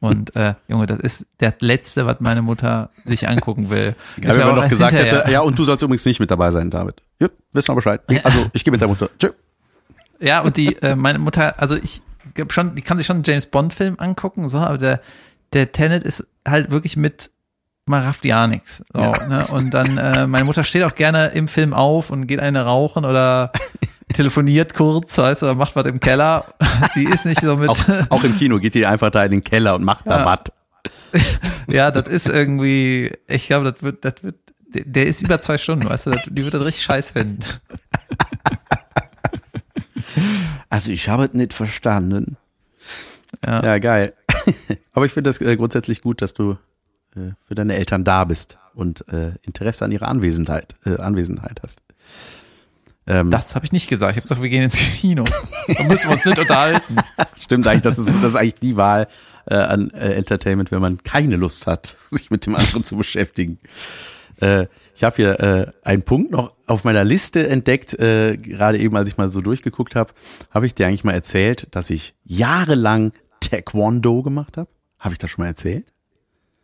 Und äh, Junge, das ist der Letzte, was meine Mutter sich angucken will. Ja, wenn man noch gesagt hinterher- hätte, ja, und du sollst übrigens nicht mit dabei sein, David. Ja, wissen wir Bescheid. (laughs) Also, ich gehe mit der Mutter. Tschö. Ja, und die, äh, meine Mutter, also ich glaub schon, die kann sich schon einen James Bond-Film angucken, so, aber der, der Tenet ist halt wirklich mit man rafft ja nix. So, ne? Und dann, äh, meine Mutter steht auch gerne im Film auf und geht eine rauchen oder (laughs) telefoniert kurz, weißt du, oder macht was im Keller. (laughs) Die ist nicht so mit, Auch, auch im Kino geht die einfach da in den Keller und macht da Ja. was. (laughs) ja, das ist irgendwie, ich glaube, das wird, das wird, der- der ist über zwei Stunden, weißt du, das, die wird das richtig scheiß finden. Also, ich habe es nicht verstanden. Ja. Ja, geil. Aber ich finde das äh, grundsätzlich gut, dass du äh, für deine Eltern da bist und äh, Interesse an ihrer Anwesenheit, äh, Anwesenheit hast. Ähm, Das habe ich nicht gesagt. Ich habe gesagt, wir gehen ins Kino. Da müssen wir uns nicht unterhalten. (laughs) stimmt eigentlich, das ist, das ist eigentlich die Wahl äh, an äh, Entertainment, wenn man keine Lust hat, (laughs) sich mit dem anderen zu beschäftigen. Äh, ich habe hier äh, einen Punkt noch auf meiner Liste entdeckt, äh, gerade eben, als ich mal so durchgeguckt habe, habe ich dir eigentlich mal erzählt, dass ich jahrelang Taekwondo gemacht habe. Habe ich das schon mal erzählt?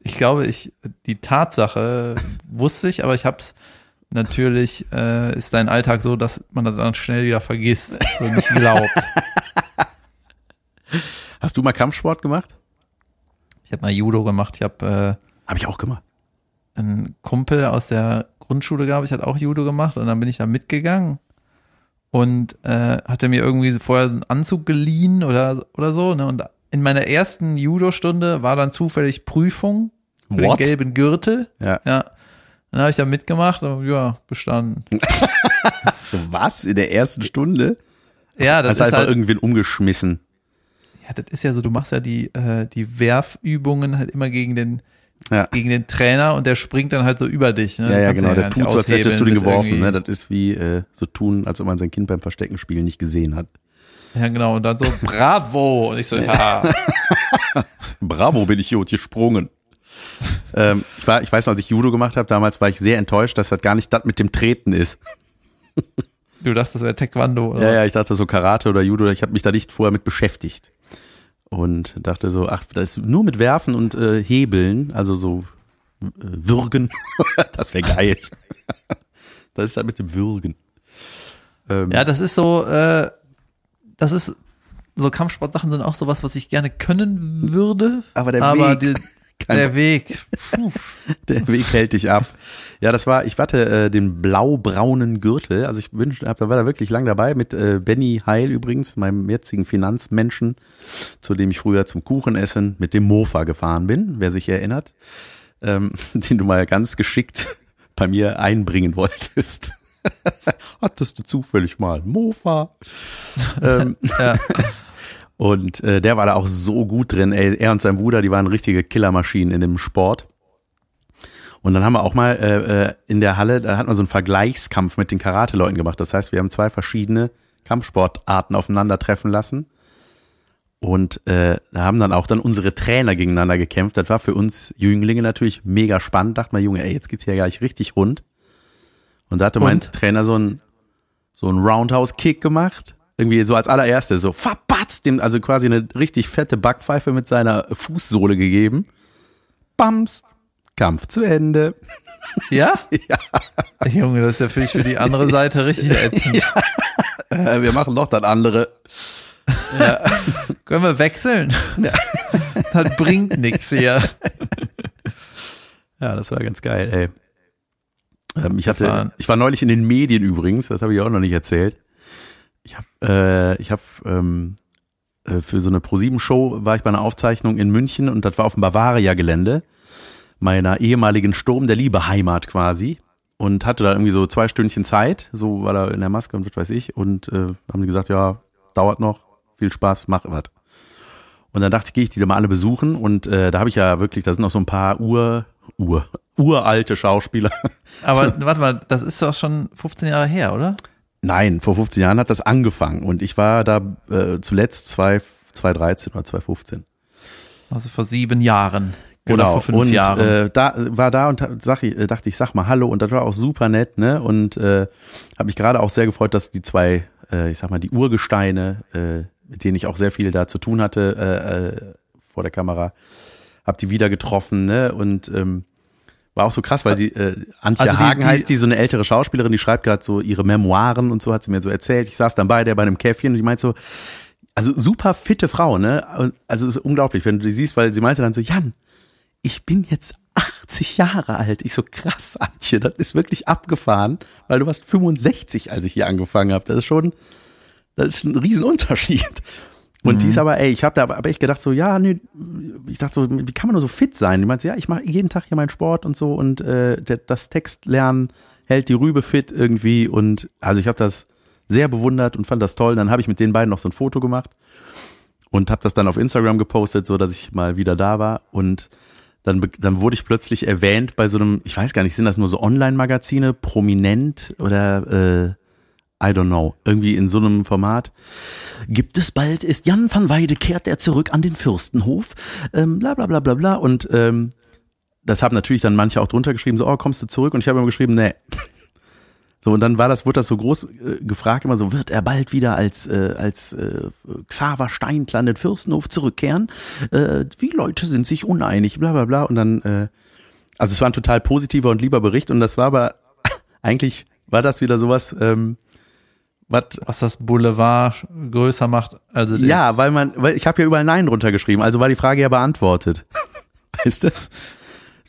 Ich glaube, ich die Tatsache wusste ich, aber ich habe es natürlich äh, ist dein Alltag so, dass man das dann schnell wieder vergisst und nicht glaubt. Hast du mal Kampfsport gemacht? Ich habe mal Judo gemacht. Ich habe äh, Habe ich auch gemacht. einen Kumpel aus der Grundschule, glaube ich, hat auch Judo gemacht und dann bin ich da mitgegangen und äh, hatte mir irgendwie vorher einen Anzug geliehen oder, oder so. Ne? Und in meiner ersten Judo-Stunde war dann zufällig Prüfung für What? den gelben Gürtel. Ja. Ja. Dann habe ich da mitgemacht und ja, bestanden. (laughs) Was? In der ersten Stunde? ja, das Hast ist einfach halt, irgendwen umgeschmissen. ja, das ist ja so, du machst ja die, äh, die Werfübungen halt immer gegen den, Ja. gegen den Trainer und der springt dann halt so über dich. Ne? Ja, ja, genau. ja Der tut so, als hättest du den geworfen. Ne? Das ist wie äh, so tun, als ob man sein Kind beim Versteckenspielen nicht gesehen hat. Ja, genau. Und dann so, bravo. Und ich so, ja. (laughs) Bravo, bin ich hier und gesprungen. ähm, ich, war, ich weiß noch, als ich Judo gemacht habe, damals war ich sehr enttäuscht, dass das gar nicht das mit dem Treten ist. Du dachtest, das wäre Taekwondo. Oder? Ja, ja, ich dachte so Karate oder Judo, ich habe mich da nicht vorher mit beschäftigt. Und dachte so, ach, das ist nur mit Werfen und äh, Hebeln, also so äh, Würgen. (laughs) das wäre geil. das ist halt mit dem Würgen. Ähm, Ja, das ist so, äh, das ist, so Kampfsportsachen sind auch sowas, was ich gerne können würde. Aber der aber Weg die, (laughs) der Weg. (laughs) Puh. Der Weg hält dich ab. Ja, das war, ich hatte äh, den blau-braunen Gürtel. Also ich bin, hab, da war da wirklich lang dabei mit äh, Benny Heil übrigens, meinem jetzigen Finanzmenschen, zu dem ich früher zum Kuchenessen mit dem Mofa gefahren bin, wer sich erinnert, ähm, (laughs) den du mal ganz geschickt bei mir einbringen wolltest. (laughs) Hattest du zufällig mal einen Mofa? (laughs) ähm, Ja. (laughs) und äh, der war da auch so gut drin. Ey, er und sein Bruder, die waren richtige Killermaschinen in dem Sport. Und dann haben wir auch mal äh, äh, in der Halle, da hat man so einen Vergleichskampf mit den Karate-Leuten gemacht. Das heißt, wir haben zwei verschiedene Kampfsportarten aufeinandertreffen lassen. Und äh, da haben dann auch dann unsere Trainer gegeneinander gekämpft. Das war für uns Jünglinge natürlich mega spannend. Dachte mal, Junge, ey, jetzt geht's hier gleich richtig rund. Und da hatte mein Und? Trainer so einen so einen Roundhouse-Kick gemacht. Irgendwie so als allererstes, so verbatzt, dem also quasi eine richtig fette Backpfeife mit seiner Fußsohle gegeben. Bams, Kampf zu Ende. (laughs) Ja? (laughs) Ja. Junge, das ist ja für dich für die andere Seite richtig (laughs) ätzend. Äh, wir machen noch das andere. Können wir wechseln? Das bringt nichts hier. Ja, das war ganz geil, ey. Ähm, ich hatte, ich war neulich in den Medien übrigens, das habe ich auch noch nicht erzählt. Ich habe, äh, ich habe ähm, äh, für so eine Pro7-Show war ich bei einer Aufzeichnung in München und das war auf dem Bavaria-Gelände meiner ehemaligen Sturm der Liebe Heimat quasi und hatte da irgendwie so zwei Stündchen Zeit, so war da in der Maske und was weiß ich und äh, haben die gesagt, ja, dauert noch, viel Spaß, mach was. Und dann dachte ich, gehe ich die da mal alle besuchen und äh, da habe ich ja wirklich, da sind noch so ein paar Ur, Ur, uralte Schauspieler. (laughs) Aber warte mal, das ist doch schon 15 Jahre her, oder? Nein, vor 15 Jahren hat das angefangen und ich war da äh, zuletzt zwei, 2013 oder 2015. Also vor sieben Jahren. Genau. Oder vor fünf und Jahren. Äh, da war da und sag ich, äh, dachte ich, sag mal Hallo und das war auch super nett, ne? Und äh, habe mich gerade auch sehr gefreut, dass die zwei, äh, ich sag mal, die Urgesteine, äh, mit denen ich auch sehr viel da zu tun hatte äh, äh, vor der Kamera, hab die wieder getroffen, ne? Und ähm, war auch so krass, weil sie äh, Antje Also die- Hagen die- heißt die, so eine ältere Schauspielerin, die schreibt gerade so ihre Memoiren und so hat sie mir so erzählt. Ich saß dann bei der bei einem Käffchen und die meint so, also super fitte Frau, ne? Also es ist unglaublich, wenn du die siehst, weil sie meinte dann so, Jan, ich bin jetzt 80 Jahre alt. Ich so, krass, Antje, das ist wirklich abgefahren, weil du warst 65, als ich hier angefangen habe. Das ist schon, das ist ein Riesenunterschied. Und die ist aber, ey, ich habe da aber echt gedacht so, ja, nee, ich dachte so, wie kann man nur so fit sein? Die meinte, ja, ich mache jeden Tag hier meinen Sport und so und äh, das Textlernen hält die Rübe fit irgendwie und also ich habe das sehr bewundert und fand das toll. Dann habe ich mit den beiden noch so ein Foto gemacht und habe das dann auf Instagram gepostet, so dass ich mal wieder da war und dann, dann wurde ich plötzlich erwähnt bei so einem, ich weiß gar nicht, sind das nur so Online-Magazine, prominent oder äh, I don't know, irgendwie in so einem Format. Gibt es bald, ist Jan van Weide, kehrt er zurück an den Fürstenhof, ähm, bla bla bla bla bla und ähm, das haben natürlich dann manche auch drunter geschrieben, so, oh, kommst du zurück? Und ich habe immer geschrieben, nee. (laughs) So, und dann war das, wurde das so groß äh, gefragt, immer so, wird er bald wieder als, äh, als äh, Xaver Steinplan den Fürstenhof zurückkehren? Äh, wie Leute sind sich uneinig, bla bla bla. Und dann, äh, also es war ein total positiver und lieber Bericht und das war aber, (laughs) eigentlich war das wieder sowas, ähm, was, was das Boulevard größer macht, also Ja, weil man, weil ich habe ja überall Nein drunter geschrieben, also war die Frage ja beantwortet. (laughs) weißt du?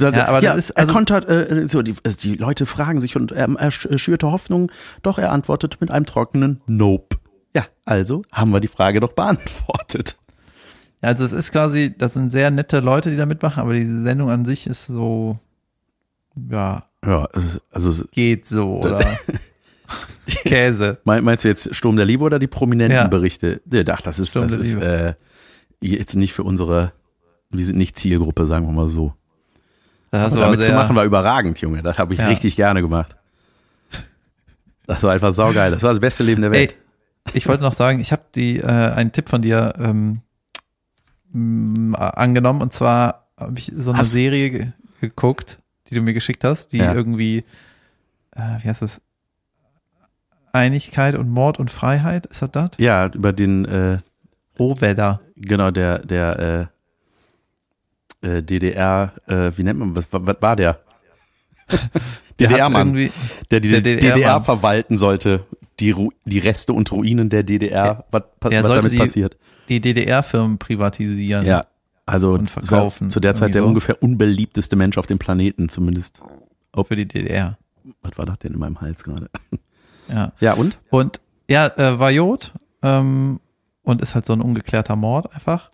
Also, ja, aber ja, das ist, also, er kontert, äh, so, die, also die Leute fragen sich und er, er schürte Hoffnung, doch er antwortet mit einem trockenen Nope. Ja, also haben wir die Frage doch beantwortet. Ja, also es ist quasi, das sind sehr nette Leute, die da mitmachen, aber diese Sendung an sich ist so, ja. Ja, also. Geht so, oder? (laughs) (laughs) Käse. Meinst du jetzt Sturm der Liebe oder die prominenten ja. Berichte? Ach, das ist, Sturm das ist äh, jetzt nicht für unsere, wir sind nicht Zielgruppe, sagen wir mal so. Das damit zu machen war überragend, Junge. Das habe ich ja. richtig gerne gemacht. Das war einfach saugeil. Das war das beste Leben der Welt. Ey, ich wollte noch sagen, ich habe die äh, einen Tipp von dir ähm, angenommen und zwar habe ich so eine hast Serie ge geguckt, die du mir geschickt hast, die ja. irgendwie, äh, wie heißt das? Einigkeit und Mord und Freiheit, ist das das? Ja, über den äh, Rohwedder. Genau, der, der äh, äh, DDR, äh, wie nennt man, was, was war der? (laughs) DDR-Mann, der die der DDR, DDR verwalten sollte, die, die Reste und Ruinen der DDR, was, was damit die, passiert. Die DDR-Firmen privatisieren. Ja, also und verkaufen. zu der Zeit der so. ungefähr unbeliebteste Mensch auf dem Planeten, zumindest. Auch für die DDR. Was war das denn in meinem Hals gerade? Ja. Ja, und? Und ja, äh, war Jod ähm, und ist halt so ein ungeklärter Mord einfach.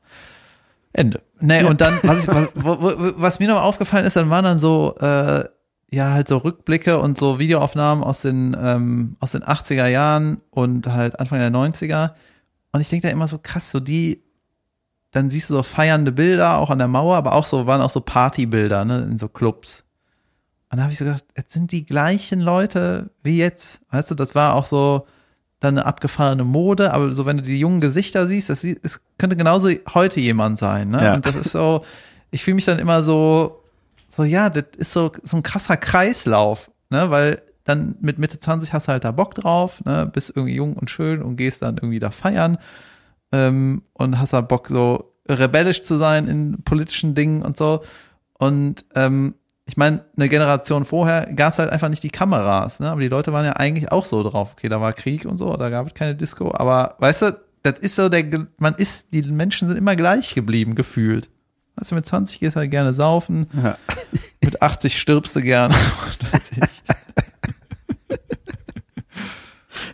Ende. Nee, ja. und dann, was, ich, was, was mir noch aufgefallen ist, dann waren dann so, äh, ja, halt so Rückblicke und so Videoaufnahmen aus den, ähm, aus den 80er Jahren und halt Anfang der 90er. Und ich denke da immer so krass, so die, dann siehst du so feiernde Bilder auch an der Mauer, aber auch so, waren auch so Partybilder, ne, in so Clubs. Und da habe ich so gedacht, jetzt sind die gleichen Leute wie jetzt. Weißt du, das war auch so, dann eine abgefahrene Mode, aber so wenn du die jungen Gesichter siehst, das es könnte genauso heute jemand sein, ne? Ja. Und das ist so, ich fühle mich dann immer so, so ja, das ist so so ein krasser Kreislauf, ne? Weil dann mit Mitte 20 hast du halt da Bock drauf, ne? Bist irgendwie jung und schön und gehst dann irgendwie da feiern ähm, und hast da Bock so rebellisch zu sein in politischen Dingen und so und ähm, ich meine, eine Generation vorher gab es halt einfach nicht die Kameras, ne? Aber die Leute waren ja eigentlich auch so drauf. Okay, da war Krieg und so, da gab es keine Disco. Aber weißt du, das ist so der, man ist, die Menschen sind immer gleich geblieben, gefühlt. Weißt du, mit 20 gehst du halt gerne saufen, ja. (laughs) mit 80 stirbst du gerne. (laughs) weiß ich.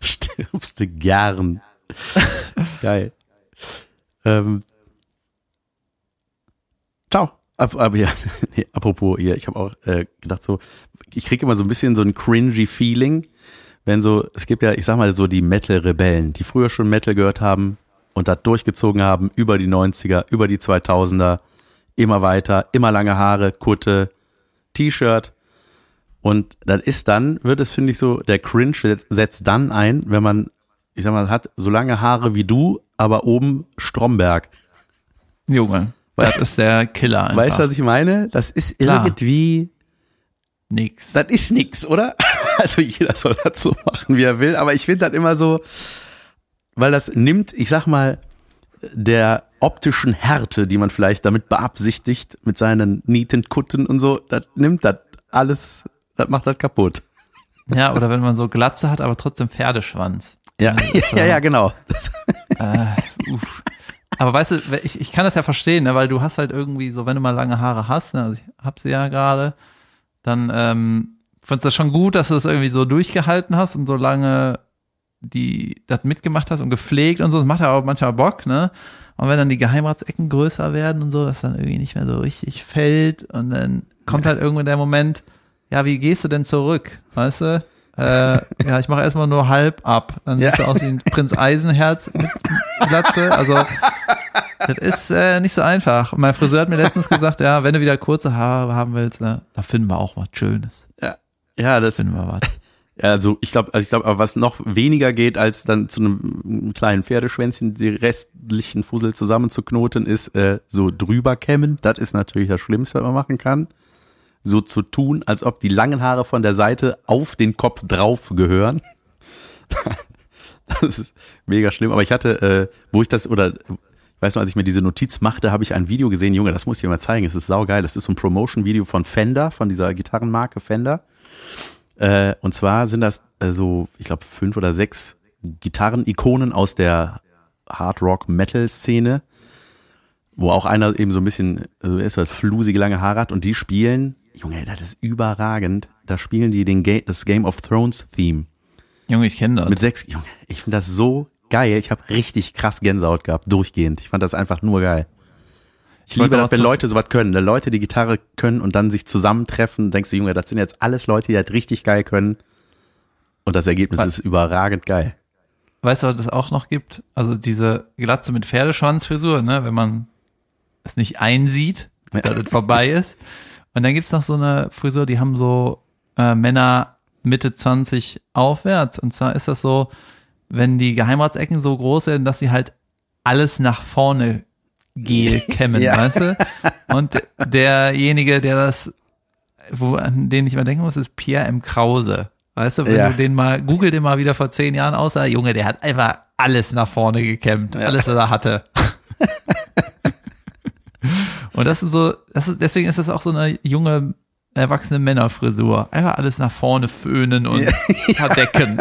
stirbst du gern. Geil. Ähm. Aber ja, (laughs) nee, apropos hier, ich habe auch äh, gedacht so, ich kriege immer so ein bisschen so ein cringy Feeling, wenn so, es gibt ja, ich sag mal so die Metal-Rebellen, die früher schon Metal gehört haben und das durchgezogen haben über die 90er, über die 2000er, immer weiter, immer lange Haare, Kutte, T-Shirt und das ist dann, wird es finde ich so, der Cringe setzt dann ein, wenn man, ich sag mal, hat so lange Haare wie du, aber oben Stromberg. Junge. Das ist der Killer einfach. Weißt du, was ich meine? Das ist Klar. irgendwie nix. Das ist nix, oder? (laughs) Also jeder soll das so machen, wie er will. Aber ich finde das immer so, weil das nimmt, ich sag mal, der optischen Härte, die man vielleicht damit beabsichtigt, mit seinen Nietenkutten und so, das nimmt das alles, das macht das kaputt. Ja, oder wenn man so Glatze hat, aber trotzdem Pferdeschwanz. Ja, (laughs) ja, ja, genau. Äh, uff. Aber weißt du, ich, ich kann das ja verstehen, ne, weil du hast halt irgendwie so, wenn du mal lange Haare hast, ne, also ich hab sie ja gerade, dann ähm, findest du das schon gut, dass du das irgendwie so durchgehalten hast und so lange die das mitgemacht hast und gepflegt und so. Das macht ja auch manchmal Bock, ne? Und wenn dann die Geheimratsecken größer werden und so, dass dann irgendwie nicht mehr so richtig fällt und dann kommt halt irgendwann der Moment, ja, wie gehst du denn zurück? Weißt du? Äh, ja, ich mache erstmal nur halb ab. Dann ja. siehst du aus wie ein Prinz Eisenherz mit (laughs) Glatze. Also, das ist äh, nicht so einfach. Mein Friseur hat mir letztens gesagt, ja, wenn du wieder kurze Haare haben willst, ne, da finden wir auch was Schönes. Ja, ja das finden wir was. (laughs) Ja, also ich glaube, also ich glaube, aber was noch weniger geht, als dann zu einem kleinen Pferdeschwänzchen die restlichen Fussel zusammenzuknoten, ist äh, so drüber kämmen. Das ist natürlich das Schlimmste, was man machen kann. so zu tun, als ob die langen Haare von der Seite auf den Kopf drauf gehören. (laughs) Das ist mega schlimm. Aber ich hatte, äh, wo ich das, oder ich weiß noch, als ich mir diese Notiz machte, habe ich ein Video gesehen, Junge, das muss ich dir mal zeigen. Es ist saugeil. Das ist so ein Promotion-Video von Fender, von dieser Gitarrenmarke Fender. Äh, und zwar sind das äh, so, ich glaube, fünf oder sechs Gitarren-Ikonen aus der Hard Rock Metal Szene, wo auch einer eben so ein bisschen also etwas flusige lange Haare hat und die spielen, Junge, das ist überragend. Da spielen die den Ga das Game of Thrones Theme Junge, ich kenne das. mit sechs. Junge, ich finde das so geil. Ich habe richtig krass Gänsehaut gehabt, durchgehend. Ich fand das einfach nur geil. Ich Ich liebe das, wenn Leute sowas können. Wenn Leute die Gitarre können und dann sich zusammentreffen, denkst du, Junge, das sind jetzt alles Leute, die das richtig geil können. Und das Ergebnis Was? ist überragend geil. Weißt du, was es auch noch gibt? Also diese Glatze mit Pferdeschwanzfrisur, ne, wenn man es nicht einsieht, dass es vorbei ist. Und dann gibt's noch so eine Frisur, die haben so äh, Männer Mitte 20 aufwärts. Und zwar ist das so, wenn die Geheimratsecken so groß sind, dass sie halt alles nach vorne Gel (laughs) kämmen, Ja. weißt du? Und derjenige, der das, wo, an den ich mal denken muss, ist Pierre M. Krause. Weißt du, wenn Ja. du den mal, google den mal wieder vor zehn Jahren aussah, Junge, der hat einfach alles nach vorne gekämmt. Alles, was er hatte. (laughs) Und das ist so, das ist, deswegen ist das auch so eine junge, erwachsene Männerfrisur. Einfach alles nach vorne föhnen und (laughs) verdecken.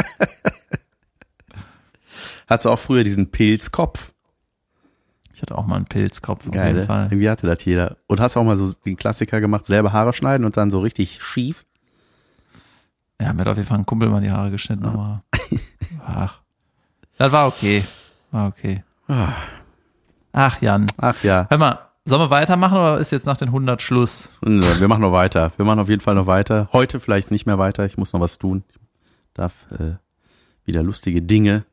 Hattest du auch früher diesen Pilzkopf? Ich hatte auch mal einen Pilzkopf auf Geil, jeden ne? Fall. Irgendwie hatte das jeder. Und hast du auch mal so den Klassiker gemacht, selber Haare schneiden und dann so richtig schief? Ja, mir hat auf jeden Fall ein Kumpel mal die Haare geschnitten, aber (laughs) ach. Das war okay. War okay. Ach, Jan. Ach ja, Hör mal, sollen wir weitermachen oder ist jetzt nach den 100 Schluss? Nö, wir machen noch weiter. Wir machen auf jeden Fall noch weiter. Heute vielleicht nicht mehr weiter. Ich muss noch was tun. Ich darf äh, wieder lustige Dinge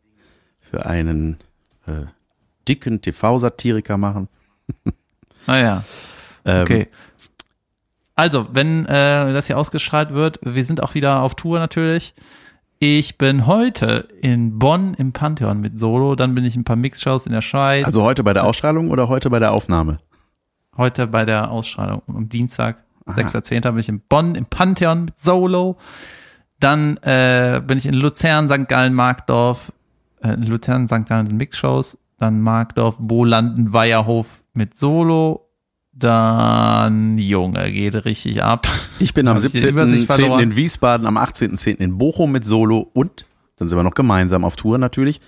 für einen äh, dicken TV-Satiriker machen. (laughs) Naja, Ähm, okay. Also, wenn äh, das hier ausgestrahlt wird, wir sind auch wieder auf Tour natürlich. Ich bin heute in Bonn im Pantheon mit Solo, dann bin ich ein paar Mixshows in der Schweiz. Also heute bei der Ausstrahlung oder heute bei der Aufnahme? Heute bei der Ausstrahlung am Dienstag, 6.10. bin ich in Bonn im Pantheon mit Solo. Dann äh, bin ich in Luzern, St. Gallen, Markdorf, äh, in Luzern, St. Gallen sind Mixshows. Dann Markdorf, Bolanden, Weierhof mit Solo. Dann, Junge, geht richtig ab. Ich bin am (laughs) Hab ich die Übersicht 17.10. verloren? in Wiesbaden, am 18.10. in Bochum mit Solo und dann sind wir noch gemeinsam auf Tour natürlich.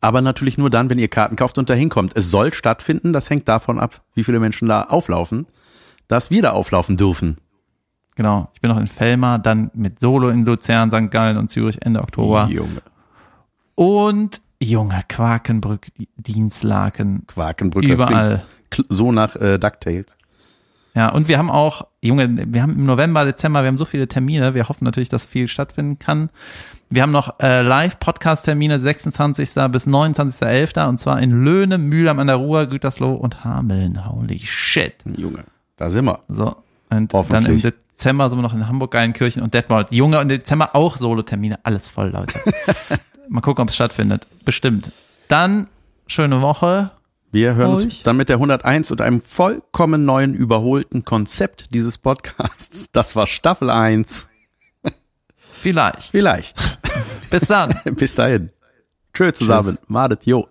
Aber natürlich nur dann, wenn ihr Karten kauft und da hinkommt. Es soll stattfinden, das hängt davon ab, wie viele Menschen da auflaufen, dass wir da auflaufen dürfen. Genau, ich bin noch in Fellmar, dann mit Solo in Luzern, St. Gallen und Zürich Ende Oktober. Junge. Und, Junge, Quakenbrück, Dienstlaken, Quakenbrück, überall. so nach äh, DuckTales. Ja, und wir haben auch, Junge, wir haben im November, Dezember, wir haben so viele Termine. Wir hoffen natürlich, dass viel stattfinden kann. Wir haben noch äh, Live-Podcast-Termine 26. bis 29.11. und zwar in Löhne, Mühlheim an der Ruhr, Gütersloh und Hameln. Holy shit. Junge, da sind wir. So. Und dann im. Dezember sind wir noch in Hamburg, Geilenkirchen und Detmold. Junge, und im Dezember auch Solo-Termine. Alles voll, Leute. (laughs) Mal gucken, ob es stattfindet. Bestimmt. Dann, schöne Woche. Wir hören Euch. uns dann mit der 101 und einem vollkommen neuen, überholten Konzept dieses Podcasts. Das war Staffel 1. Vielleicht. Vielleicht. Bis dann. (laughs) Bis dahin. Tschö zusammen. Madet, jo.